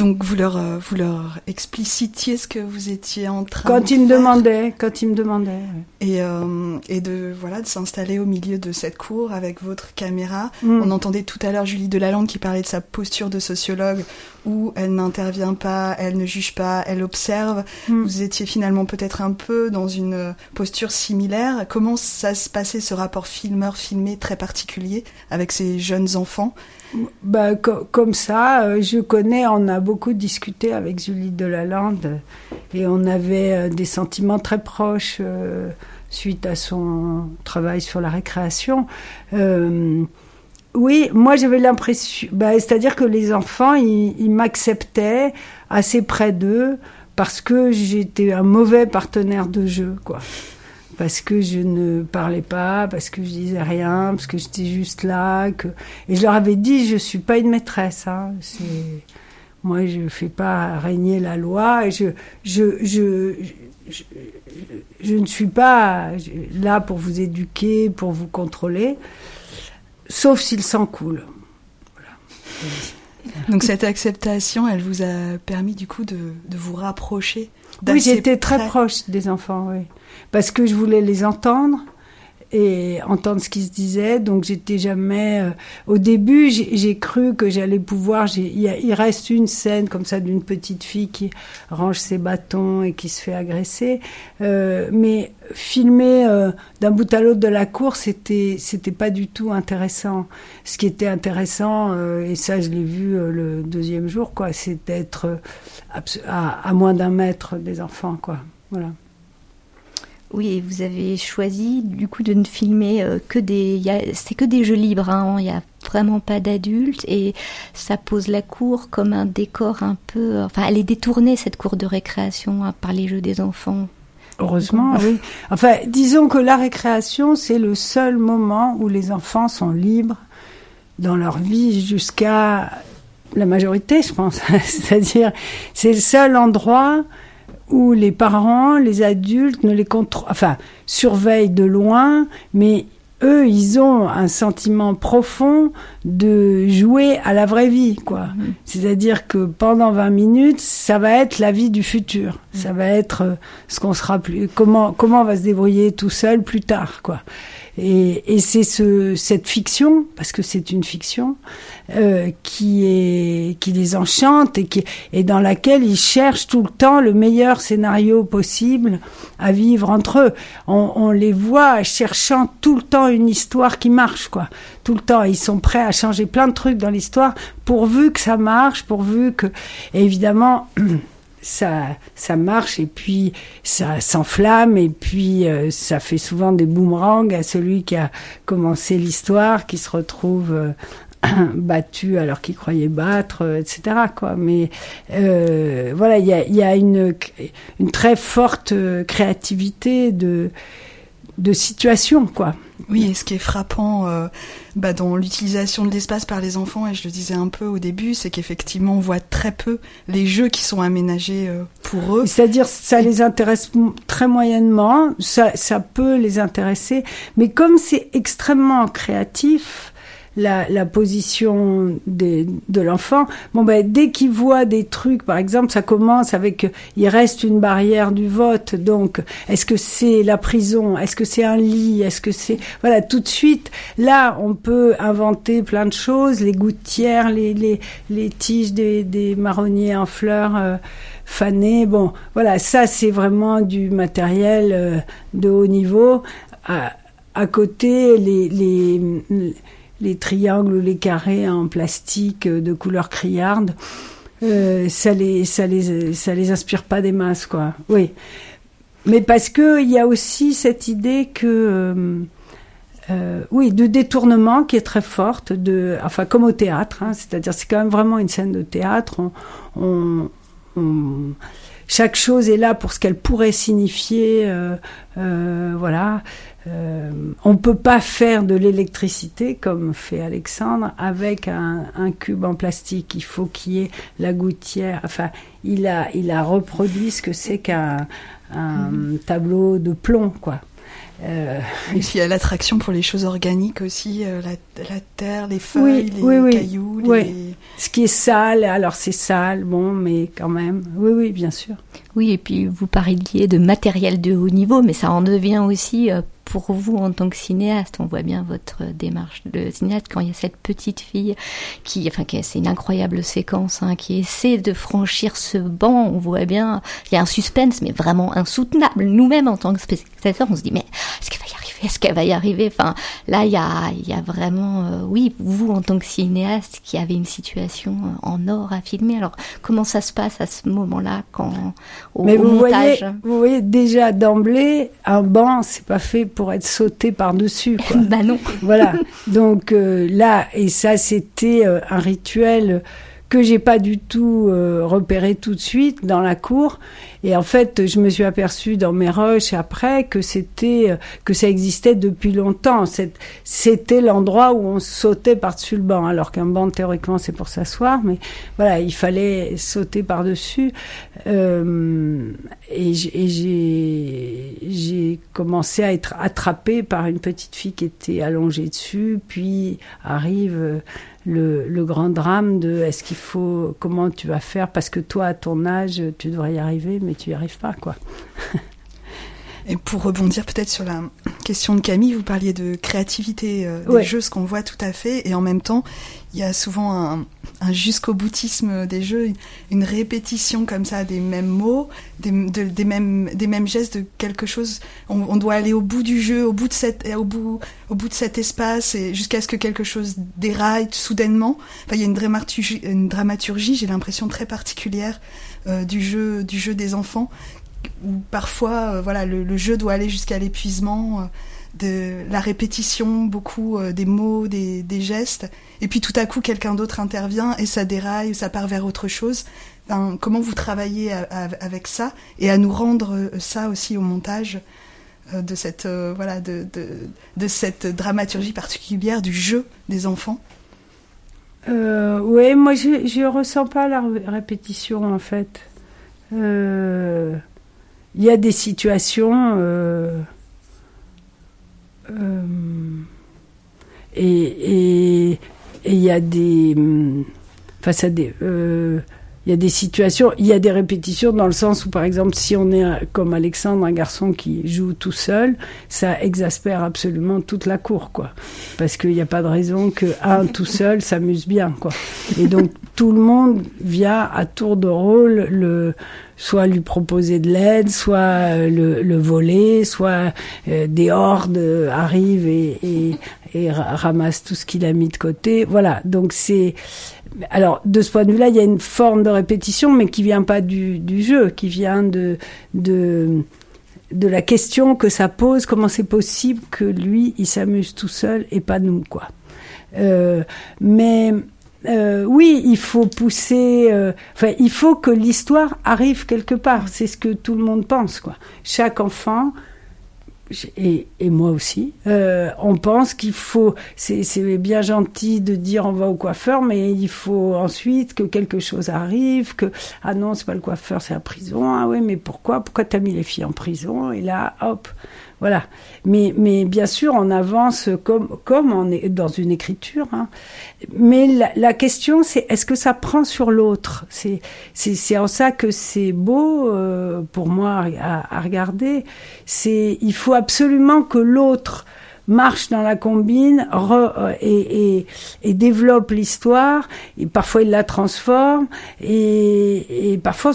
Donc vous leur, euh, vous leur explicitiez ce que vous étiez en train quand de ils me demandaient, quand ils me demandaient. Et, euh, et de voilà de s'installer au milieu de cette cour avec votre caméra. Mm. On entendait tout à l'heure Julie Delalande qui parlait de sa posture de sociologue où elle n'intervient pas, elle ne juge pas, elle observe. Mm. Vous étiez finalement peut-être un peu dans une posture similaire. Comment ça se passait ce rapport filmeur-filmé très particulier avec ces jeunes enfants? Bah, comme ça, euh, je connais, on a beaucoup discuté avec Julie Delalande et on avait euh, des sentiments très proches euh, suite à son travail sur la récréation. oui, moi j'avais l'impression, bah, c'est-à-dire que les enfants, ils, ils m'acceptaient assez près d'eux parce que j'étais un mauvais partenaire de jeu, quoi parce que je ne parlais pas, parce que je disais rien, parce que j'étais juste là. Que... Et je leur avais dit, je suis pas une maîtresse. Hein. Moi, je fais pas régner la loi. Et je, je, je, je, je ne suis pas là pour vous éduquer, pour vous contrôler, sauf s'il s'en coule. Voilà. Donc cette acceptation, elle vous a permis du coup de, de vous rapprocher Oui, j'étais très proche des enfants, oui parce que je voulais les entendre et entendre ce qui se disait. Donc j'étais jamais. euh, au début, j'ai cru que j'allais pouvoir. Il reste une scène comme ça d'une petite fille qui range ses bâtons et qui se fait agresser. Euh, mais filmer euh, d'un bout à l'autre de la cour, c'était c'était pas du tout intéressant. Ce qui était intéressant, euh, et ça je l'ai vu euh, le deuxième jour, quoi, c'est d'être euh, à, à moins d'un mètre des enfants, quoi. Voilà. Oui, et vous avez choisi du coup de ne filmer euh, que des. C'est que des jeux libres, hein, il n'y a vraiment pas d'adultes et ça pose la cour comme un décor un peu. Enfin, elle est détournée cette cour de récréation hein, par les jeux des enfants. Heureusement, oui. Enfin, disons que la récréation, c'est le seul moment où les enfants sont libres dans leur vie jusqu'à la majorité, je pense. [LAUGHS] C'est-à-dire, c'est le seul endroit où les parents, les adultes ne les contrôlent, enfin, surveillent de loin, mais eux, ils ont un sentiment profond de jouer à la vraie vie, quoi. C'est-à-dire que pendant 20 minutes, ça va être la vie du futur. Ça va être euh, ce qu'on sera plus, comment, comment on va se débrouiller tout seul plus tard, quoi. Et, et c'est ce, cette fiction, parce que c'est une fiction, euh, qui est qui les enchante et qui et dans laquelle ils cherchent tout le temps le meilleur scénario possible à vivre entre eux. On, on les voit cherchant tout le temps une histoire qui marche, quoi. Tout le temps, ils sont prêts à changer plein de trucs dans l'histoire pourvu que ça marche, pourvu que évidemment. [CLEARS THROAT] ça, ça marche et puis ça s'enflamme et puis euh, ça fait souvent des boomerangs à celui qui a commencé l'histoire, qui se retrouve euh, [CLEARS THROAT] battu alors qu'il croyait battre, euh, etc. Quoi. Mais euh, voilà, il y a, y a une, une très forte euh, créativité de, de situation, quoi. Oui, et ce qui est frappant euh, bah, dans l'utilisation de l'espace par les enfants, et je le disais un peu au début, c'est qu'effectivement on voit très peu les jeux qui sont aménagés euh, pour eux. C'est-à-dire, ça les intéresse très moyennement, ça, ça peut les intéresser, mais comme c'est extrêmement créatif, la, position de l'enfant, bon ben dès qu'il voit des trucs, par exemple, ça commence avec, il reste une barrière du vote, donc est-ce que c'est la prison, est-ce que c'est un lit, est-ce que c'est, voilà, tout de suite, là on peut inventer plein de choses, les gouttières, les, les, les tiges des, des marronniers en fleurs. euh, fanées. Bon, voilà, ça c'est vraiment du matériel euh, de haut niveau. À, à côté, les triangles ou les carrés en plastique euh, de couleur criarde, euh, ça les les les inspire pas des masses quoi. Oui, mais parce que il y a aussi cette idée que euh, oui, de détournement qui est très forte, de, enfin comme au théâtre, hein, c'est-à-dire c'est quand même vraiment une scène de théâtre. Chaque chose est là pour ce qu'elle pourrait signifier, euh, euh, voilà. Euh, on peut pas faire de l'électricité comme fait Alexandre avec un, un cube en plastique. Il faut qu'il y ait la gouttière. Enfin, il a, il a reproduit ce que c'est qu'un un tableau de plomb, quoi. Euh, Et puis il y a l'attraction pour les choses organiques aussi, euh, la, la terre, les feuilles, oui, les oui, oui. cailloux. Oui. les- Ce qui est sale, alors c'est sale, bon, mais quand même. Oui, oui, bien sûr. Oui, et puis vous parliez de matériel de haut niveau, mais ça en devient aussi euh, pour vous en tant que cinéaste. On voit bien votre démarche de cinéaste quand il y a cette petite fille qui, enfin, qui- c'est une incroyable séquence, hein, qui essaie de franchir ce banc. On voit bien, il y a un suspense, mais vraiment insoutenable. Nous-mêmes, en tant que spectateurs, on se dit, mais est-ce qu'elle va y arriver? Est-ce qu'elle va y arriver? Enfin, là, il y a, il y a vraiment, euh, oui, vous en tant que cinéaste qui avez une situation euh, en or à filmer. Alors, comment ça se passe à ce moment-là quand au, mais au vous montage voyez, vous voyez déjà d'emblée, un banc, c'est pas fait pour être sauté par-dessus, [LAUGHS] bah non. Voilà. Donc euh, là, et ça, c'était euh, un rituel que j'ai pas du tout euh, repéré tout de suite dans la cour. Et en fait, je me suis aperçue dans mes rushs après que c'était euh, que ça existait depuis longtemps. C'était l'endroit où on sautait par-dessus le banc, alors qu'un banc théoriquement c'est pour s'asseoir, mais voilà, il fallait sauter par-dessus. Euh, et j'ai commencé à être attrapée par une petite fille qui était allongée dessus, puis arrive euh, le, le grand drame de est-ce qu'il faut comment tu vas faire? Parce que toi à ton âge tu devrais y arriver mais tu y arrives pas quoi. Et pour rebondir peut-être sur la question de Camille, vous parliez de créativité euh, des Ouais. jeux, ce qu'on voit tout à fait, et en même temps, il y a souvent un, jusqu'au boutisme des jeux, une- répétition comme ça des mêmes mots, des, de- des mêmes des mêmes gestes de quelque chose. On, doit aller au bout du jeu, au bout de cette au bout au bout de cet espace, et jusqu'à ce que quelque chose déraille soudainement. Enfin, il y a une dramaturgie, j'ai l'impression très particulière euh, du jeu du jeu des enfants où parfois euh, voilà le, le jeu doit aller jusqu'à l'épuisement euh, de la répétition beaucoup euh, des mots des, gestes. Et puis tout à coup quelqu'un d'autre intervient et ça déraille ça part vers autre chose. Enfin, comment vous travaillez avec ça et à nous rendre euh, ça aussi au montage euh, de cette voilà de, de, de cette dramaturgie particulière du jeu des enfants? Ouais, moi je je ressens pas la ré- répétition en fait. Il y a des situations et et il y a des face à des euh, il y a des situations, il y a des répétitions dans le sens où, par exemple, si on est un- comme Alexandre, un garçon qui joue tout seul, ça exaspère absolument toute la cour, quoi. Parce qu'il n'y a pas de raison que un tout seul [LAUGHS] s'amuse bien, quoi. Et donc tout le monde vient à tour de rôle le soit lui proposer de l'aide, soit euh, le, le voler, soit euh, des hordes euh, arrivent et, et, et ra- ramassent tout ce qu'il a mis de côté. Voilà, donc c'est alors, de ce point de vue-là, il y a une forme de répétition, mais qui vient pas du, jeu, qui vient de, de, de la question que ça pose, comment c'est possible que lui, il s'amuse tout seul et pas nous, quoi. Euh, mais euh, oui, il faut pousser. euh, Enfin, il faut que l'histoire arrive quelque part. C'est ce que tout le monde pense, quoi. Chaque enfant et, et moi aussi, euh, on pense qu'il faut, c'est bien gentil de dire on va au coiffeur, mais il faut ensuite que quelque chose arrive, que ah non c'est pas le coiffeur, c'est la prison, ah oui mais pourquoi, pourquoi t'as mis les filles en prison? Et là hop, voilà. Mais mais bien sûr on avance comme comme on est dans une écriture, hein. mais la, la question c'est est-ce que ça prend sur l'autre, c'est c'est en ça que c'est beau euh, pour moi à, à regarder, c'est il faut absolument que l'autre marche dans la combine re- euh, et, et, développe l'histoire. Et parfois il la transforme. Et, et parfois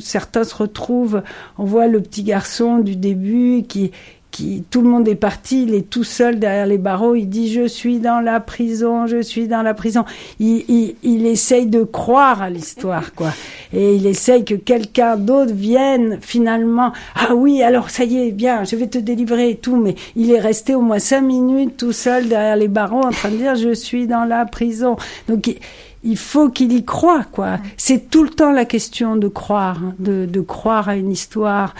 certains se retrouvent. On voit le petit garçon du début qui qui tout le monde est parti, il est tout seul derrière les barreaux, il dit je suis dans la prison, je suis dans la prison. Il, il, il essaye de croire à l'histoire, [LAUGHS] quoi. Et il essaye que quelqu'un d'autre vienne finalement. Ah oui, alors ça y est, bien, je vais te délivrer et tout. Mais il est resté au moins cinq minutes tout seul derrière les barreaux en train de dire je suis dans la prison. Donc il- il faut qu'il y croit, quoi. C'est tout le temps la question de croire, hein, de, de croire à une histoire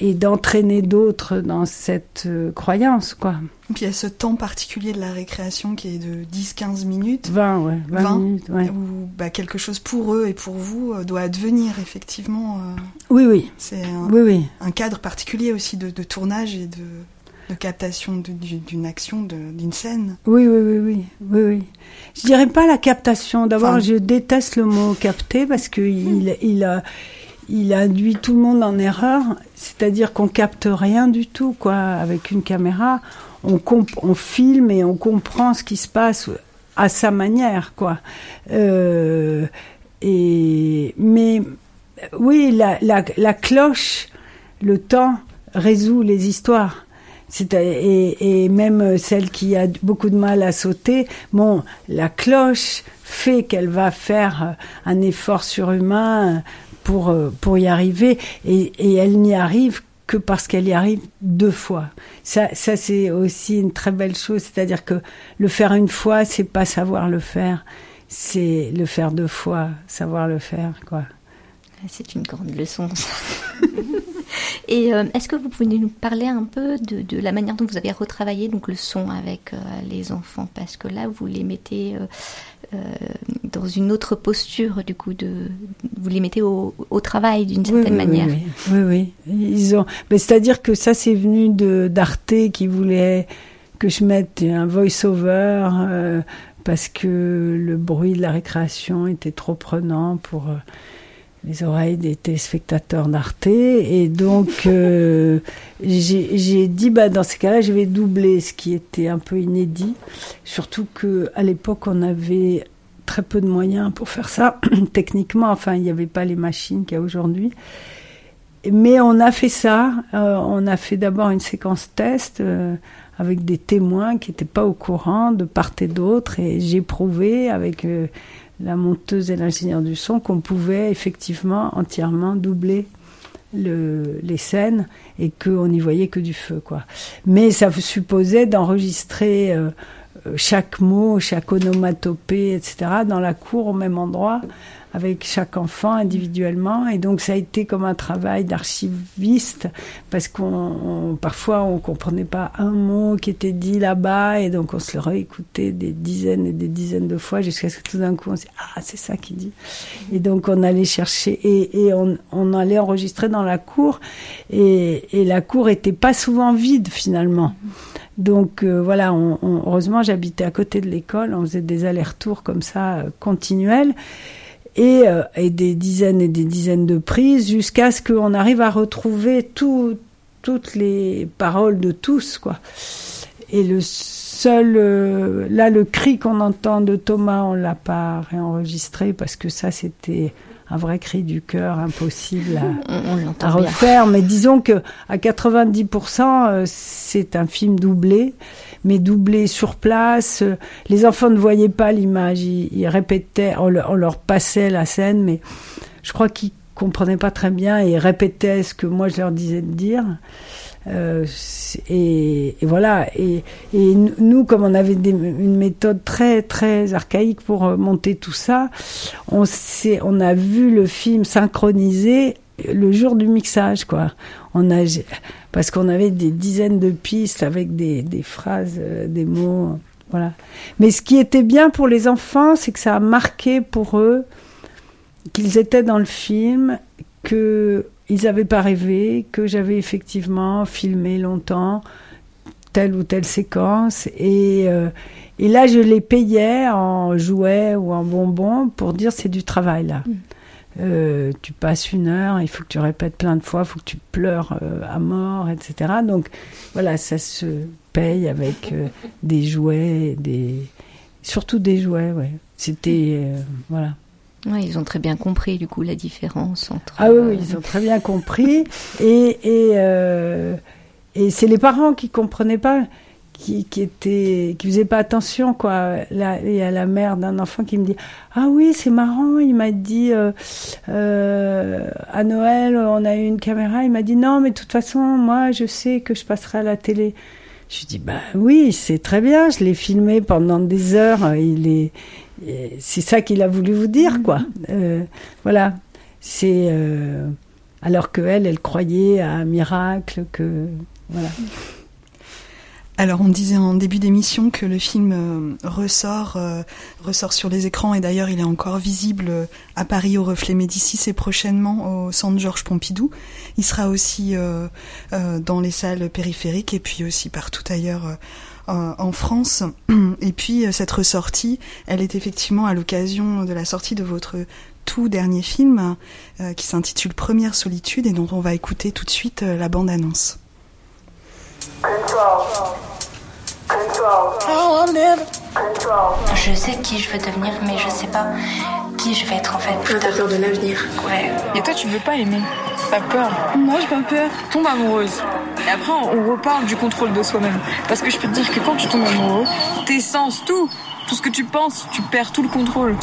et d'entraîner d'autres dans cette euh, croyance, quoi. Et puis il y a ce temps particulier de la récréation qui est de 10-15 minutes. 20, ouais, 20 minutes, ouais. Où bah, quelque chose pour eux et pour vous euh, doit advenir, effectivement. euh, Oui, oui. C'est un, Oui, oui. un cadre particulier aussi de, de tournage et de, de captation de- d'une action, d'une scène. Oui, oui, oui, oui, oui, oui. Je dirais pas la captation. D'abord, Enfin- je déteste le mot capter parce que il, il, a- il induit tout le monde en erreur. C'est-à-dire qu'on capte rien du tout, quoi. Avec une caméra, on, filme et on comprend ce qui se passe à sa manière, quoi. Euh, et mais oui, la, cloche, le temps résout les histoires. Et, et même celle qui a beaucoup de mal à sauter, bon, la cloche fait qu'elle va faire un effort surhumain pour, euh, pour y arriver, et, et elle n'y arrive que parce qu'elle y arrive deux fois. Ça, ça c'est aussi une très belle chose, c'est-à-dire que le faire une fois, c'est pas savoir le faire, c'est le faire deux fois, savoir le faire, quoi. C'est une grande leçon. ça. [LAUGHS] Et euh, est-ce que vous pouvez nous parler un peu de, de la manière dont vous avez retravaillé donc le son avec euh, les enfants? Parce que là, vous les mettez euh, dans une autre posture, du coup, de, vous les mettez au, au travail d'une certaine oui, manière. Oui, oui. Ils ont. Mais c'est-à-dire que ça, c'est venu de d'Arte qui voulait que je mette un voice-over parce que le bruit de la récréation était trop prenant pour. Les oreilles des téléspectateurs d'Arte. Et donc, euh, j'ai dit, bah, dans ces cas-là, je vais doubler, ce qui était un peu inédit. Surtout que à l'époque, on avait très peu de moyens pour faire ça. [CLEARS THROAT] Techniquement, enfin, il n'y avait pas les machines qu'il y a aujourd'hui. Mais on a fait ça. Euh, on a fait d'abord une séquence test euh, avec des témoins qui n'étaient pas au courant de part et d'autre. Et j'ai prouvé avec la monteuse et l'ingénieur du son qu'on pouvait effectivement entièrement doubler le, les scènes et qu'on n'y voyait que du feu. quoi. Mais ça supposait d'enregistrer euh, chaque mot, chaque onomatopée, etc., dans la cour au même endroit, avec chaque enfant individuellement. Et donc ça a été comme un travail d'archiviste, parce qu'on on- parfois on comprenait pas un mot qui était dit là-bas, et donc on se le réécoutait des dizaines et des dizaines de fois, jusqu'à ce que tout d'un coup on se dit ah c'est ça qu'il dit. Et donc on allait chercher et, et on, on allait enregistrer dans la cour, et, et la cour était pas souvent vide finalement. Donc euh, voilà, on, on- heureusement j'habitais à côté de l'école, on faisait des allers-retours comme ça euh, continuels et, euh, et des dizaines et des dizaines de prises jusqu'à ce qu'on arrive à retrouver tout, toutes les paroles de tous quoi. Et le seul, euh, là le cri qu'on entend de Thomas, on l'a pas réenregistré parce que ça c'était un vrai cri du cœur impossible à, [LAUGHS] On, on l'entend à bien. refaire, mais disons que à 90%, euh, c'est un film doublé, mais doublé sur place. Les enfants ne voyaient pas l'image, ils, ils répétaient, on leur, on leur passait la scène, mais je crois qu'ils comprenaient pas très bien et répétaient ce que moi je leur disais de dire. Euh, et, voilà. Et, nous, comme on avait une méthode très très archaïque pour euh, monter tout ça, on on a vu le film synchronisé le jour du mixage, quoi. On a, parce qu'on avait des dizaines de pistes avec des, des phrases, euh, des mots, voilà. Mais ce qui était bien pour les enfants, c'est que ça a marqué pour eux qu'ils étaient dans le film, que ils n'avaient pas rêvé, que j'avais effectivement filmé longtemps telle ou telle séquence et euh, et là je les payais en jouets ou en bonbons pour dire c'est du travail là. Euh, tu passes une heure, il faut que tu répètes plein de fois, il faut que tu pleures euh, à mort, etc. Donc voilà, ça se paye avec des jouets, des surtout des jouets, ouais. C'était voilà. Ouais, ils ont très bien compris du coup la différence entre. Ah oui, oui, ils ont très bien compris. Et, et, euh, et c'est les parents qui comprenaient pas, qui, qui étaient, qui faisaient pas attention, quoi. Là, il y a la mère d'un enfant qui me dit Ah oui, c'est marrant, il m'a dit euh, euh, à Noël, on a eu une caméra, il m'a dit Non, mais de toute façon, moi, je sais que je passerai à la télé. Je lui dis Bah oui, c'est très bien, je l'ai filmé pendant des heures, il est. C'est ça qu'il a voulu vous dire, quoi. Euh, voilà. C'est. euh, alors que elle, elle croyait à un miracle, que. Voilà. Alors on disait en début d'émission que le film euh, ressort euh, ressort sur les écrans et d'ailleurs il est encore visible euh, à Paris au Reflet Médicis et prochainement au Centre Georges Pompidou. Il sera aussi dans les salles périphériques et puis aussi partout ailleurs en France. [CLEARS THROAT] Et puis euh, cette ressortie, elle est effectivement à l'occasion de la sortie de votre tout dernier film euh, qui s'intitule Première solitude et dont on va écouter tout de suite euh, la bande-annonce. Je sais qui je veux devenir, mais je sais pas qui je vais être en fait. Ah, t'as peur de l'avenir. Ouais. Et toi, tu veux pas aimer? Pas peur? Moi, j'ai pas peur. Tombe amoureuse. Et après, on reparle du contrôle de soi-même. Parce que je peux te dire que quand tu tombes amoureux, tes sens, tout, tout ce que tu penses, tu perds tout le contrôle.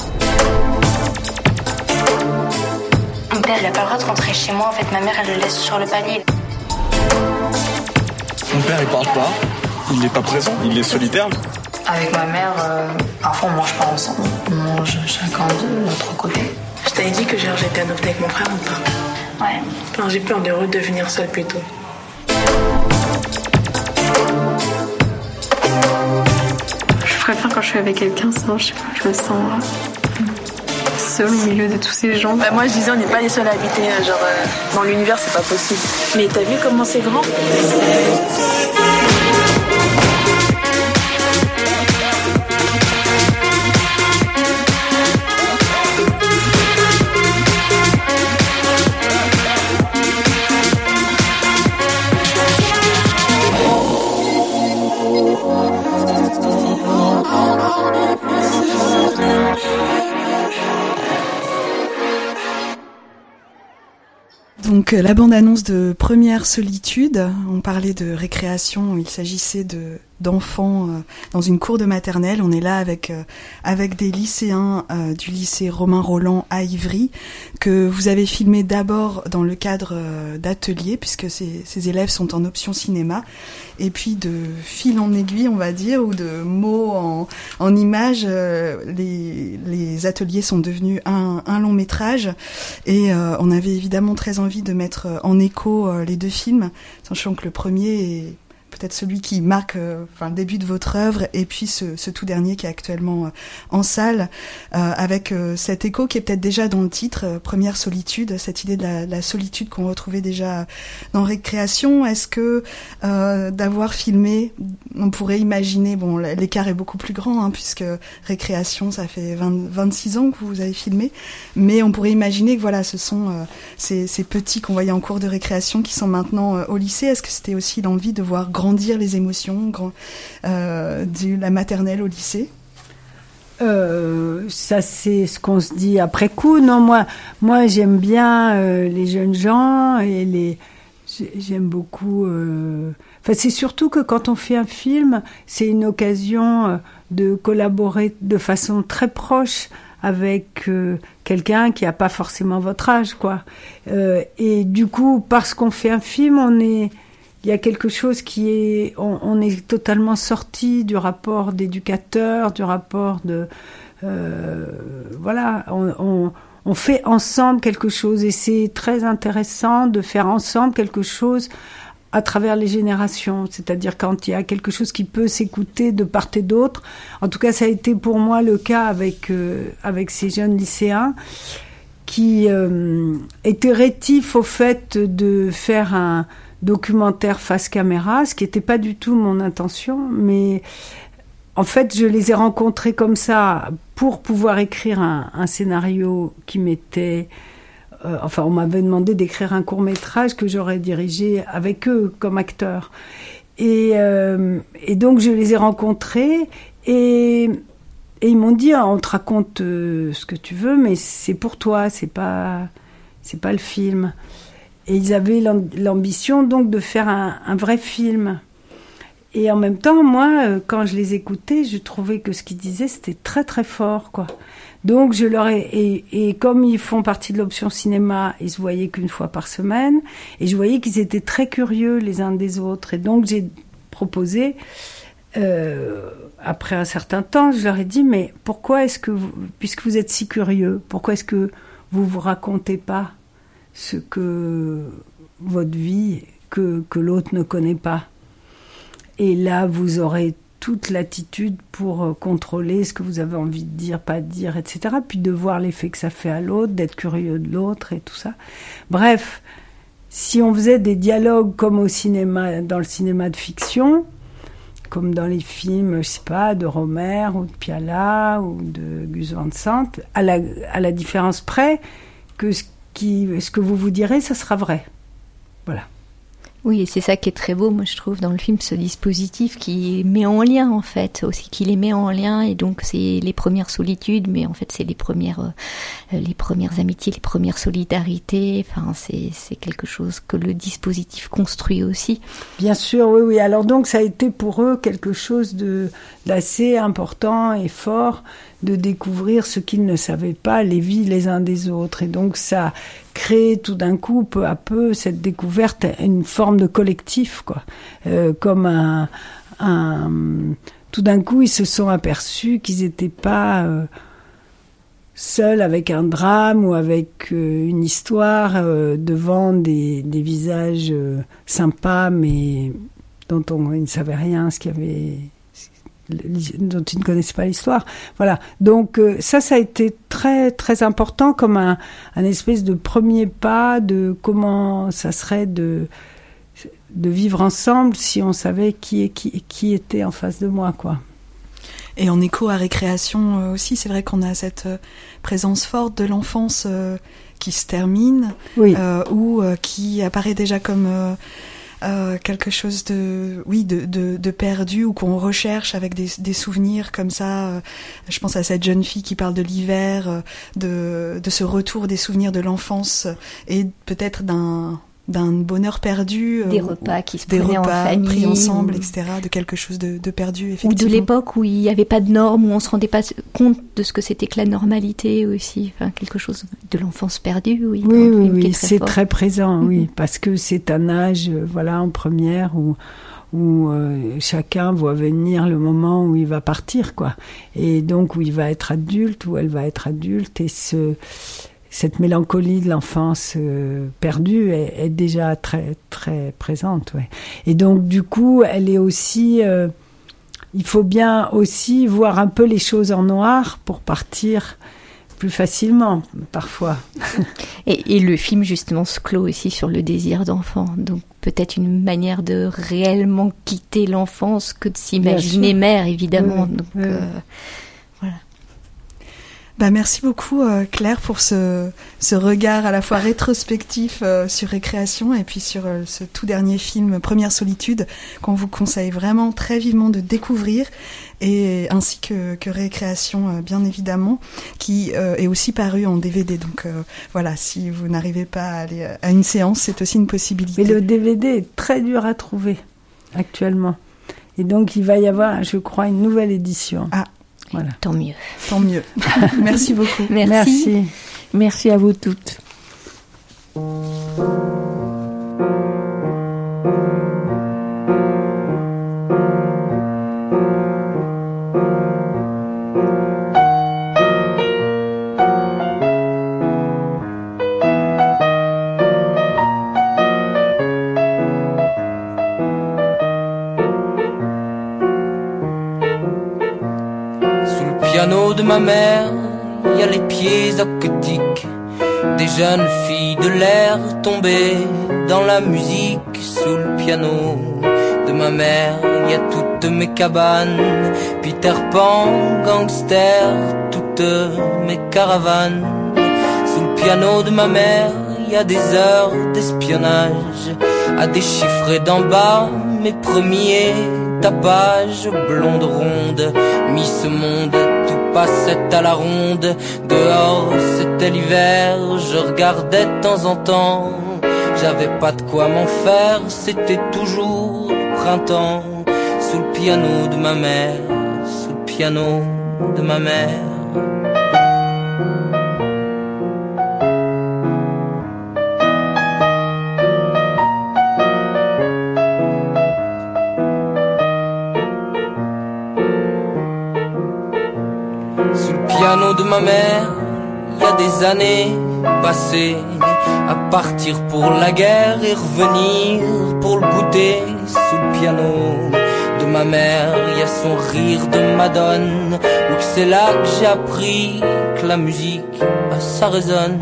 Mon père, il a pas le droit de rentrer chez moi. En fait, ma mère, elle le laisse sur le palier. Mon père, il parle pas. Il n'est pas présent. Il est solitaire. Avec ma mère, euh, parfois on mange pas ensemble. Mange chacun de notre côté. Je t'avais dit que genre, j'étais adoptée avec mon frère ou pas Ouais. Enfin, j'ai peur de redevenir seule plutôt. Je préfère quand je suis avec quelqu'un, sinon je sais pas, je me sens euh, seule au milieu de tous ces gens. Bah, moi, je disais, on n'est pas les seuls à habiter, euh, genre, euh, dans l'univers, c'est pas possible. Mais t'as vu comment c'est grand? Euh, la bande-annonce de Première Solitude, on parlait de récréation, il s'agissait de d'enfants euh, dans une cour de maternelle. On est là avec euh, avec des lycéens euh, du lycée Romain Roland à Ivry que vous avez filmé d'abord dans le cadre euh, d'ateliers puisque ces, ces élèves sont en option cinéma et puis de fil en aiguille on va dire ou de mots en, en images euh, les, les ateliers sont devenus un, un long métrage et euh, on avait évidemment très envie de mettre en écho les deux films sachant que le premier est peut-être celui qui marque euh, enfin, le début de votre œuvre et puis ce, tout dernier qui est actuellement euh, en salle euh, avec cet écho qui est peut-être déjà dans le titre Première solitude cette idée de la, solitude qu'on retrouvait déjà dans Récréation. Est-ce que d'avoir filmé on pourrait imaginer bon l'écart est beaucoup plus grand hein, puisque Récréation ça fait 20, 26 ans que vous avez filmé mais on pourrait imaginer que voilà ce sont ces, ces petits qu'on voyait en cours de récréation qui sont maintenant au lycée. Est-ce que c'était aussi l'envie de voir grandir les émotions grand, euh, de la maternelle au lycée Euh, ça c'est ce qu'on se dit après coup. Non, moi, moi j'aime bien euh, les jeunes gens et les. j'ai- J'aime beaucoup. Enfin, c'est surtout que quand on fait un film, c'est une occasion de collaborer de façon très proche avec quelqu'un qui a pas forcément votre âge, quoi. Et du coup, parce qu'on fait un film, on est il y a quelque chose qui est, on, est totalement sorti du rapport d'éducateur, du rapport de, euh, voilà, on fait ensemble quelque chose et c'est très intéressant de faire ensemble quelque chose à travers les générations, c'est-à-dire quand il y a quelque chose qui peut s'écouter de part et d'autre. En tout cas, ça a été pour moi le cas avec euh, avec ces jeunes lycéens qui euh, étaient rétifs au fait de faire un documentaire face caméra, ce qui n'était pas du tout mon intention, mais en fait, je les ai rencontrés comme ça pour pouvoir écrire un, scénario qui m'était... euh, enfin, on m'avait demandé d'écrire un court métrage que j'aurais dirigé avec eux comme acteur. Et, euh, donc, je les ai rencontrés et, et ils m'ont dit, Ah, on te raconte euh, ce que tu veux, mais c'est pour toi, c'est pas, c'est pas le film. Et ils avaient l'am- l'ambition donc de faire un, un vrai film. Et en même temps, moi, euh, quand je les écoutais, je trouvais que ce qu'ils disaient, c'était très très fort, quoi. Donc je leur ai et, et comme ils font partie de l'option cinéma, ils se voyaient qu'une fois par semaine, et je voyais qu'ils étaient très curieux les uns des autres. Et donc j'ai proposé, euh, après un certain temps, je leur ai dit mais pourquoi est-ce que vous, puisque vous êtes si curieux, pourquoi est-ce que vous vous racontez pas ce que votre vie que que l'autre ne connaît pas et là, vous aurez toute l'attitude pour euh, contrôler ce que vous avez envie de dire, pas dire, etc. Puis de voir l'effet que ça fait à l'autre, d'être curieux de l'autre et tout ça. Bref, si on faisait des dialogues comme au cinéma, dans le cinéma de fiction, comme dans les films, je sais pas, de Romer ou de Piala ou de Gus Van Sant, à la, à la différence près que ce, qui, ce que vous vous direz, ça sera vrai. Voilà. Oui, et c'est ça qui est très beau, moi je trouve, dans le film, ce dispositif qui met en lien, en fait, aussi qui les met en lien, et donc c'est les premières solitudes, mais en fait c'est les premières, euh, les premières amitiés, les premières solidarités, enfin c'est quelque chose que le dispositif construit aussi. Bien sûr, oui, oui. Alors donc, ça a été pour eux quelque chose d'assez important et fort de découvrir ce qu'ils ne savaient pas, les vies les uns des autres. Et donc, ça crée tout d'un coup, peu à peu, cette découverte, une forme de collectif, quoi. Euh, comme un, tout d'un coup, ils se sont aperçus qu'ils n'étaient pas euh, seuls avec un drame ou avec euh, une histoire devant des, des visages sympas, mais dont on ils ne savait rien, ce qu'il y avait dont ils ne connaissaient pas l'histoire. Voilà. Donc euh, ça, ça a été très très important comme un, un espèce de premier pas de comment ça serait de de vivre ensemble si on savait qui est qui, qui était en face de moi, quoi. Et en écho à récréation euh, aussi, c'est vrai qu'on a cette euh, présence forte de l'enfance qui se termine, Oui. euh, ou qui apparaît déjà comme euh, euh, quelque chose de, oui, de, de, de perdu ou qu'on recherche avec des, des souvenirs comme ça. euh, je pense à cette jeune fille qui parle de l'hiver, euh, de, de ce retour des souvenirs de l'enfance et peut-être d'un d'un bonheur perdu, Des ou- repas qui se des prenaient en repas famille, pris ensemble, ou- etc., de quelque chose de, de perdu, Ou effectivement. de l'époque où il n'y avait pas de normes, où on se rendait pas compte de ce que c'était que la normalité aussi. Enfin, quelque chose de l'enfance perdue, oui. Oui, oui, c'est très présent, oui, parce que c'est un âge, euh, voilà, en première où où euh, chacun voit venir le moment où il va partir, quoi, et donc où il va être adulte, où elle va être adulte, et ce cette mélancolie de l'enfance euh, perdue est, est déjà très très présente, ouais. Et donc du coup, elle est aussi euh, il faut bien aussi voir un peu les choses en noir pour partir plus facilement, parfois. [LAUGHS] Et, et le film, justement, se clôt aussi sur le désir d'enfant. Donc, peut-être une manière de réellement quitter l'enfance que de s'imaginer mère, évidemment. Oui, Donc, oui. euh, Bah, merci beaucoup euh, Claire pour ce, ce regard à la fois rétrospectif euh, sur Récréation et puis sur euh, ce tout dernier film Première Solitude qu'on vous conseille vraiment très vivement de découvrir et ainsi que, que Récréation euh, bien évidemment qui euh, est aussi paru en DVD donc euh, voilà si vous n'arrivez pas à aller à une séance c'est aussi une possibilité. Mais le DVD est très dur à trouver actuellement. Et donc il va y avoir, je crois, une nouvelle édition. Ah, voilà. Tant mieux. Tant mieux. [LAUGHS] Merci beaucoup. [LAUGHS] Merci. Merci. Merci à vous toutes. Piano de ma mère, il y a les pieds aquatiques des jeunes filles de l'air tombées dans la musique. Sous le piano de ma mère, il y a toutes mes cabanes, Peter Pan, gangster, toutes mes caravanes. Sous le piano de ma mère, il y a des heures d'espionnage à déchiffrer d'en bas mes premiers tapages blonde ronde. Mis monde, passait à la ronde. Dehors, c'était l'hiver, je regardais de temps en temps. J'avais pas de quoi m'en faire, c'était toujours printemps. Sous le piano de ma mère, sous le piano de ma mère. Ma mère, il y a des années passées à partir pour la guerre et revenir pour le goûter. Sous le piano de ma mère, il y a son rire de Madone. Ou c'est là que j'ai appris que la musique, bah, ça résonne.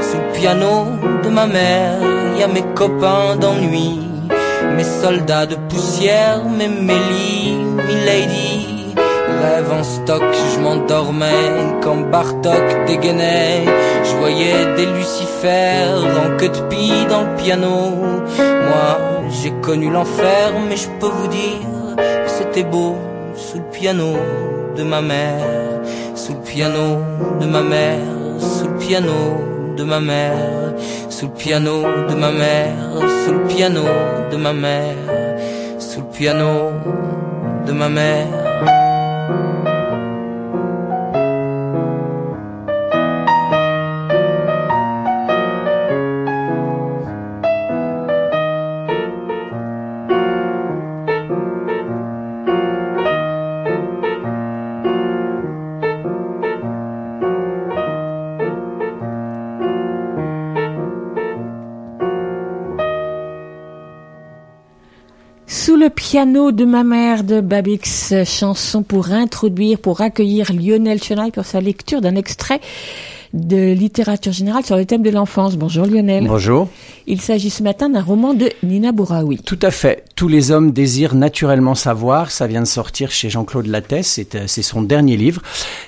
Sous le piano de ma mère, il y a mes copains d'ennui, mes soldats de poussière, mes Mélie, Milady. Rêve en stock, je m'endormais quand Bartok dégainait. Je voyais des lucifères en queue de pie dans le piano. Moi, j'ai connu l'enfer, mais je peux vous dire que c'était beau sous le piano de ma mère. Sous le piano de ma mère, sous le piano de ma mère, sous le piano de ma mère, sous le piano de ma mère, sous le piano de ma mère. Piano de ma mère de Babix, chanson pour introduire, pour accueillir Lionel Chenaille pour sa lecture d'un extrait de littérature générale sur le thème de l'enfance. Bonjour Lionel. Bonjour. Il s'agit ce matin d'un roman de Nina Bouraoui. Tout à fait. Tous les hommes désirent naturellement savoir. Ça vient de sortir chez Jean-Claude Lattès. C'est, euh, c'est son dernier livre.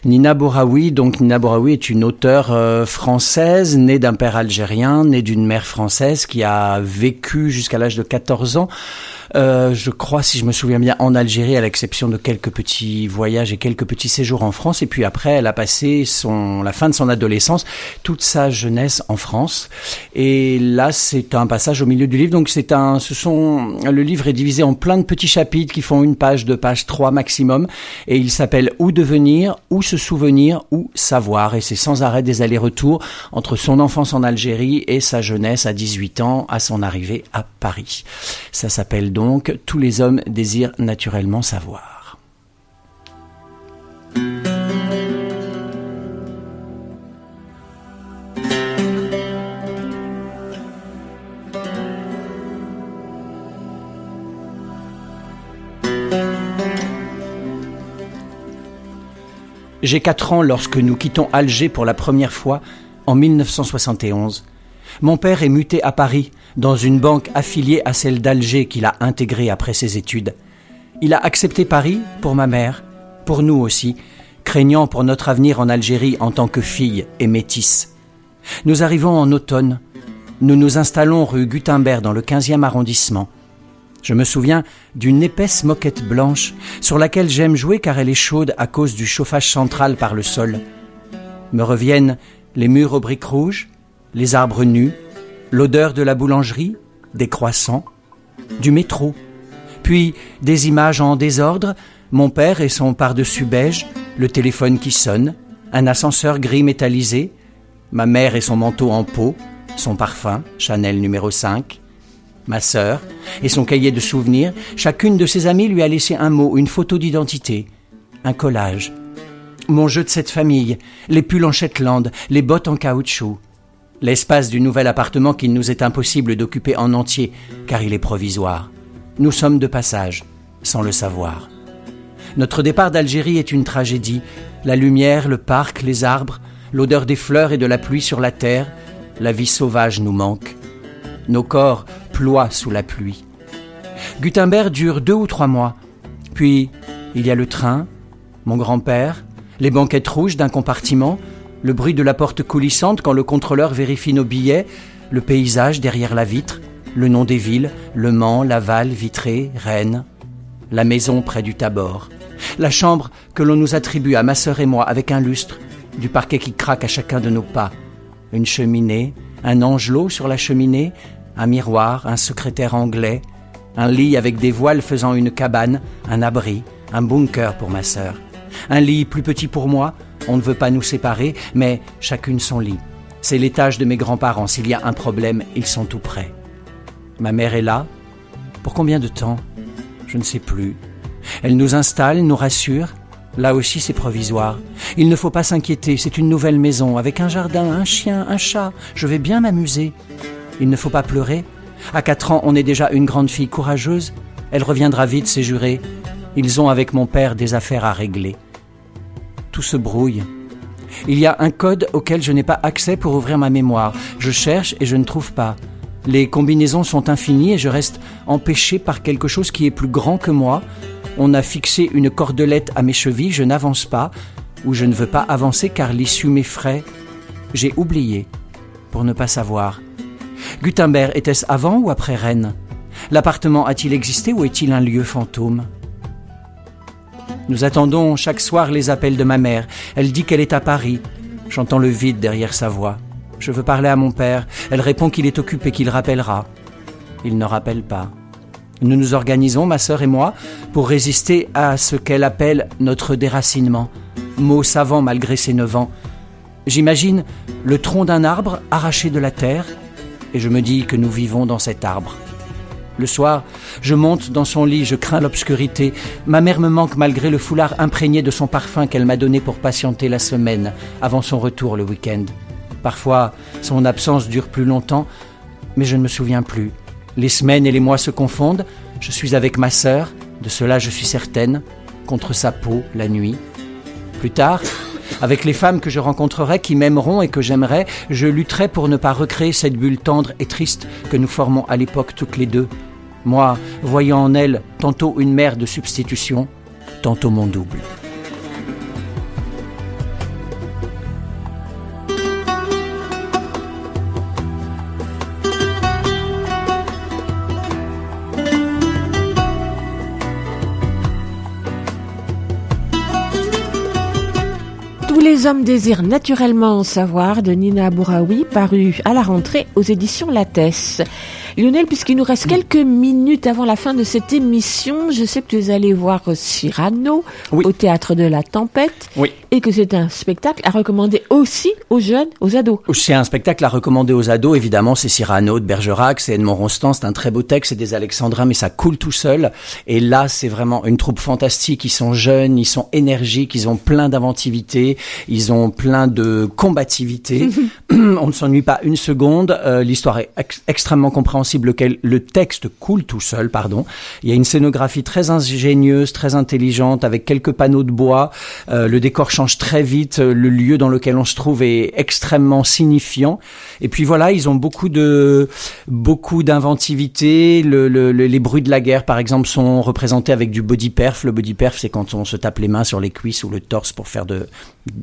Nina Bouraoui. Donc Nina Bouraoui est une auteure euh, française, née d'un père algérien, née d'une mère française qui a vécu jusqu'à l'âge de 14 ans euh, je crois, si je me souviens bien, en Algérie, à l'exception de quelques petits voyages et quelques petits séjours en France. Et puis après, elle a passé son, la fin de son adolescence, toute sa jeunesse en France. Et là, c'est un passage au milieu du livre. Donc c'est un, ce sont, le livre est divisé en plein de petits chapitres qui font une page, deux pages, trois maximum. Et il s'appelle Où devenir, où se souvenir, où savoir. Et c'est sans arrêt des allers-retours entre son enfance en Algérie et sa jeunesse à 18 ans à son arrivée à Paris. Ça s'appelle donc donc tous les hommes désirent naturellement savoir. J'ai 4 ans lorsque nous quittons Alger pour la première fois en 1971. Mon père est muté à Paris, dans une banque affiliée à celle d'Alger qu'il a intégrée après ses études. Il a accepté Paris pour ma mère, pour nous aussi, craignant pour notre avenir en Algérie en tant que fille et métisse. Nous arrivons en automne. Nous nous installons rue Gutenberg dans le 15e arrondissement. Je me souviens d'une épaisse moquette blanche sur laquelle j'aime jouer car elle est chaude à cause du chauffage central par le sol. Me reviennent les murs aux briques rouges, les arbres nus, l'odeur de la boulangerie, des croissants, du métro, puis des images en désordre, mon père et son par-dessus beige, le téléphone qui sonne, un ascenseur gris métallisé, ma mère et son manteau en peau, son parfum, Chanel numéro 5, ma sœur et son cahier de souvenirs, chacune de ses amies lui a laissé un mot, une photo d'identité, un collage. Mon jeu de cette famille, les pulls en Shetland, les bottes en caoutchouc, l'espace du nouvel appartement qu'il nous est impossible d'occuper en entier, car il est provisoire. Nous sommes de passage, sans le savoir. Notre départ d'Algérie est une tragédie. La lumière, le parc, les arbres, l'odeur des fleurs et de la pluie sur la terre, la vie sauvage nous manque. Nos corps ploient sous la pluie. Gutenberg dure deux ou trois mois. Puis, il y a le train, mon grand-père, les banquettes rouges d'un compartiment, le bruit de la porte coulissante quand le contrôleur vérifie nos billets, le paysage derrière la vitre, le nom des villes, Le Mans, Laval, Vitré, Rennes, la maison près du Tabor, la chambre que l'on nous attribue à ma sœur et moi avec un lustre, du parquet qui craque à chacun de nos pas, une cheminée, un angelot sur la cheminée, un miroir, un secrétaire anglais, un lit avec des voiles faisant une cabane, un abri, un bunker pour ma sœur, un lit plus petit pour moi, on ne veut pas nous séparer, mais chacune son lit. C'est l'étage de mes grands-parents. S'il y a un problème, ils sont tout près. Ma mère est là. Pour combien de temps? Je ne sais plus. Elle nous installe, nous rassure. Là aussi, c'est provisoire. Il ne faut pas s'inquiéter, c'est une nouvelle maison, avec un jardin, un chien, un chat. Je vais bien m'amuser. Il ne faut pas pleurer. À quatre ans, on est déjà une grande fille courageuse. Elle reviendra vite, c'est juré. Ils ont avec mon père des affaires à régler tout se brouille. Il y a un code auquel je n'ai pas accès pour ouvrir ma mémoire. Je cherche et je ne trouve pas. Les combinaisons sont infinies et je reste empêché par quelque chose qui est plus grand que moi. On a fixé une cordelette à mes chevilles, je n'avance pas, ou je ne veux pas avancer car l'issue m'effraie. J'ai oublié, pour ne pas savoir. Gutenberg était-ce avant ou après Rennes? L'appartement a-t-il existé ou est-il un lieu fantôme? Nous attendons chaque soir les appels de ma mère. Elle dit qu'elle est à Paris. J'entends le vide derrière sa voix. Je veux parler à mon père. Elle répond qu'il est occupé, qu'il rappellera. Il ne rappelle pas. Nous nous organisons, ma sœur et moi, pour résister à ce qu'elle appelle notre déracinement. Mot savant malgré ses neuf ans. J'imagine le tronc d'un arbre arraché de la terre, et je me dis que nous vivons dans cet arbre. Le soir, je monte dans son lit, je crains l'obscurité. Ma mère me manque malgré le foulard imprégné de son parfum qu'elle m'a donné pour patienter la semaine avant son retour le week-end. Parfois, son absence dure plus longtemps, mais je ne me souviens plus. Les semaines et les mois se confondent. Je suis avec ma sœur, de cela je suis certaine, contre sa peau la nuit. Plus tard, Avec les femmes que je rencontrerai, qui m'aimeront et que j'aimerai, je lutterai pour ne pas recréer cette bulle tendre et triste que nous formons à l'époque toutes les deux. Moi, voyant en elle tantôt une mère de substitution, tantôt mon double. Tous les hommes désirent naturellement en savoir de Nina Bouraoui, paru à la rentrée aux éditions Lattès. Lionel, puisqu'il nous reste quelques minutes avant la fin de cette émission, je sais que tu es allé voir Cyrano au théâtre de la Tempête Oui. et que c'est un spectacle à recommander aussi aux jeunes, aux ados. C'est un spectacle à recommander aux ados, évidemment, c'est Cyrano de Bergerac, c'est Edmond Rostand, c'est un très beau texte, c'est des Alexandrins, mais ça coule tout seul. Et là, c'est vraiment une troupe fantastique, ils sont jeunes, ils sont énergiques, ils ont plein d'inventivité, ils ont plein de combativité. [LAUGHS] On ne s'ennuie pas une seconde, euh, l'histoire est ex- extrêmement compréhensible, le texte coule tout seul, pardon. Il y a une scénographie très ingénieuse, très intelligente, avec quelques panneaux de bois, Euh, le décor change très vite, le lieu dans lequel on se trouve est extrêmement signifiant. Et puis voilà, ils ont beaucoup de beaucoup d'inventivité. Le, le- le- les bruits de la guerre, par exemple, sont représentés avec du body perf. Le body perf, c'est quand on se tape les mains sur les cuisses ou le torse pour faire de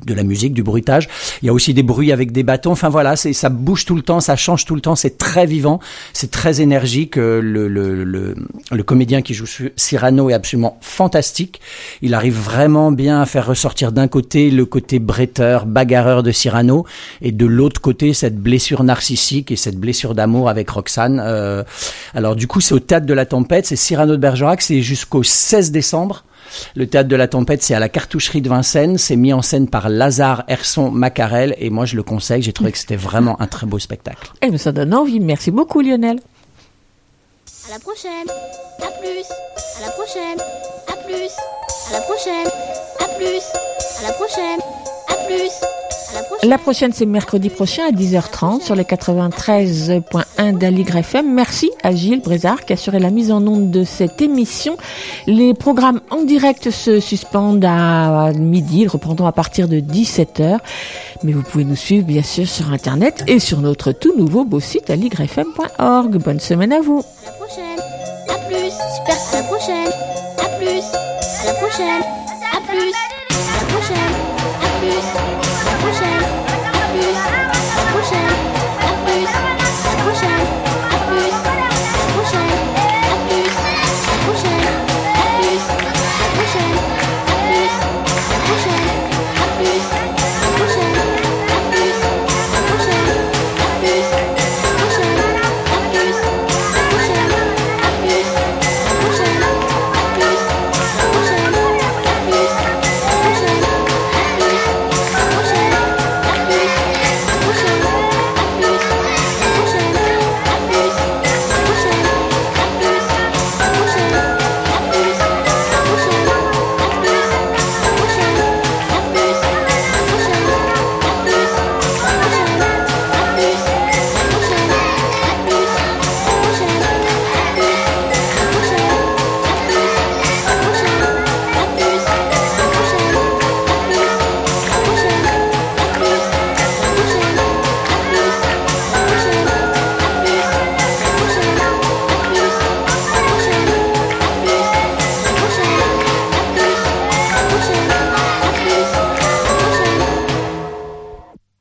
la musique, du bruitage. Il y a aussi des bruits avec des bâtons. Enfin voilà, ça bouge tout le temps, ça change tout le temps. C'est très vivant, c'est très énergique. Euh, Le, comédien qui joue Cyrano est absolument fantastique. Il arrive vraiment bien à faire ressortir d'un côté le côté bretteur, bagarreur de Cyrano, et de l'autre côté cette blessure narcissique et cette blessure d'amour avec Roxane. Euh, alors du coup, c'est au théâtre de la Tempête, c'est Cyrano de Bergerac, c'est jusqu'au 16 décembre. Le théâtre de la Tempête, c'est à la cartoucherie de Vincennes. C'est mis en scène par Lazare Herson Macarel. Et moi, je le conseille. J'ai trouvé que c'était vraiment un très beau spectacle. Eh bien, ça donne envie. Merci beaucoup, Lionel. À la prochaine. À plus. À la prochaine. À plus. À la prochaine. À plus. À la prochaine. À plus. La prochaine. C'est mercredi prochain à 10h30 sur les 93.1 d'Aligre FM. Merci à Gilles Brézard qui a assuré la mise en onde de cette émission. Les programmes en direct se suspendent à midi. Ils reprendront à partir de 17h. Mais vous pouvez nous suivre, bien sûr, sur Internet et sur notre tout nouveau beau site aligrefm.org. Bonne semaine à vous. À la prochaine. À plus. Super. À la prochaine. À plus. À la prochaine. À plus. À la prochaine. À plus.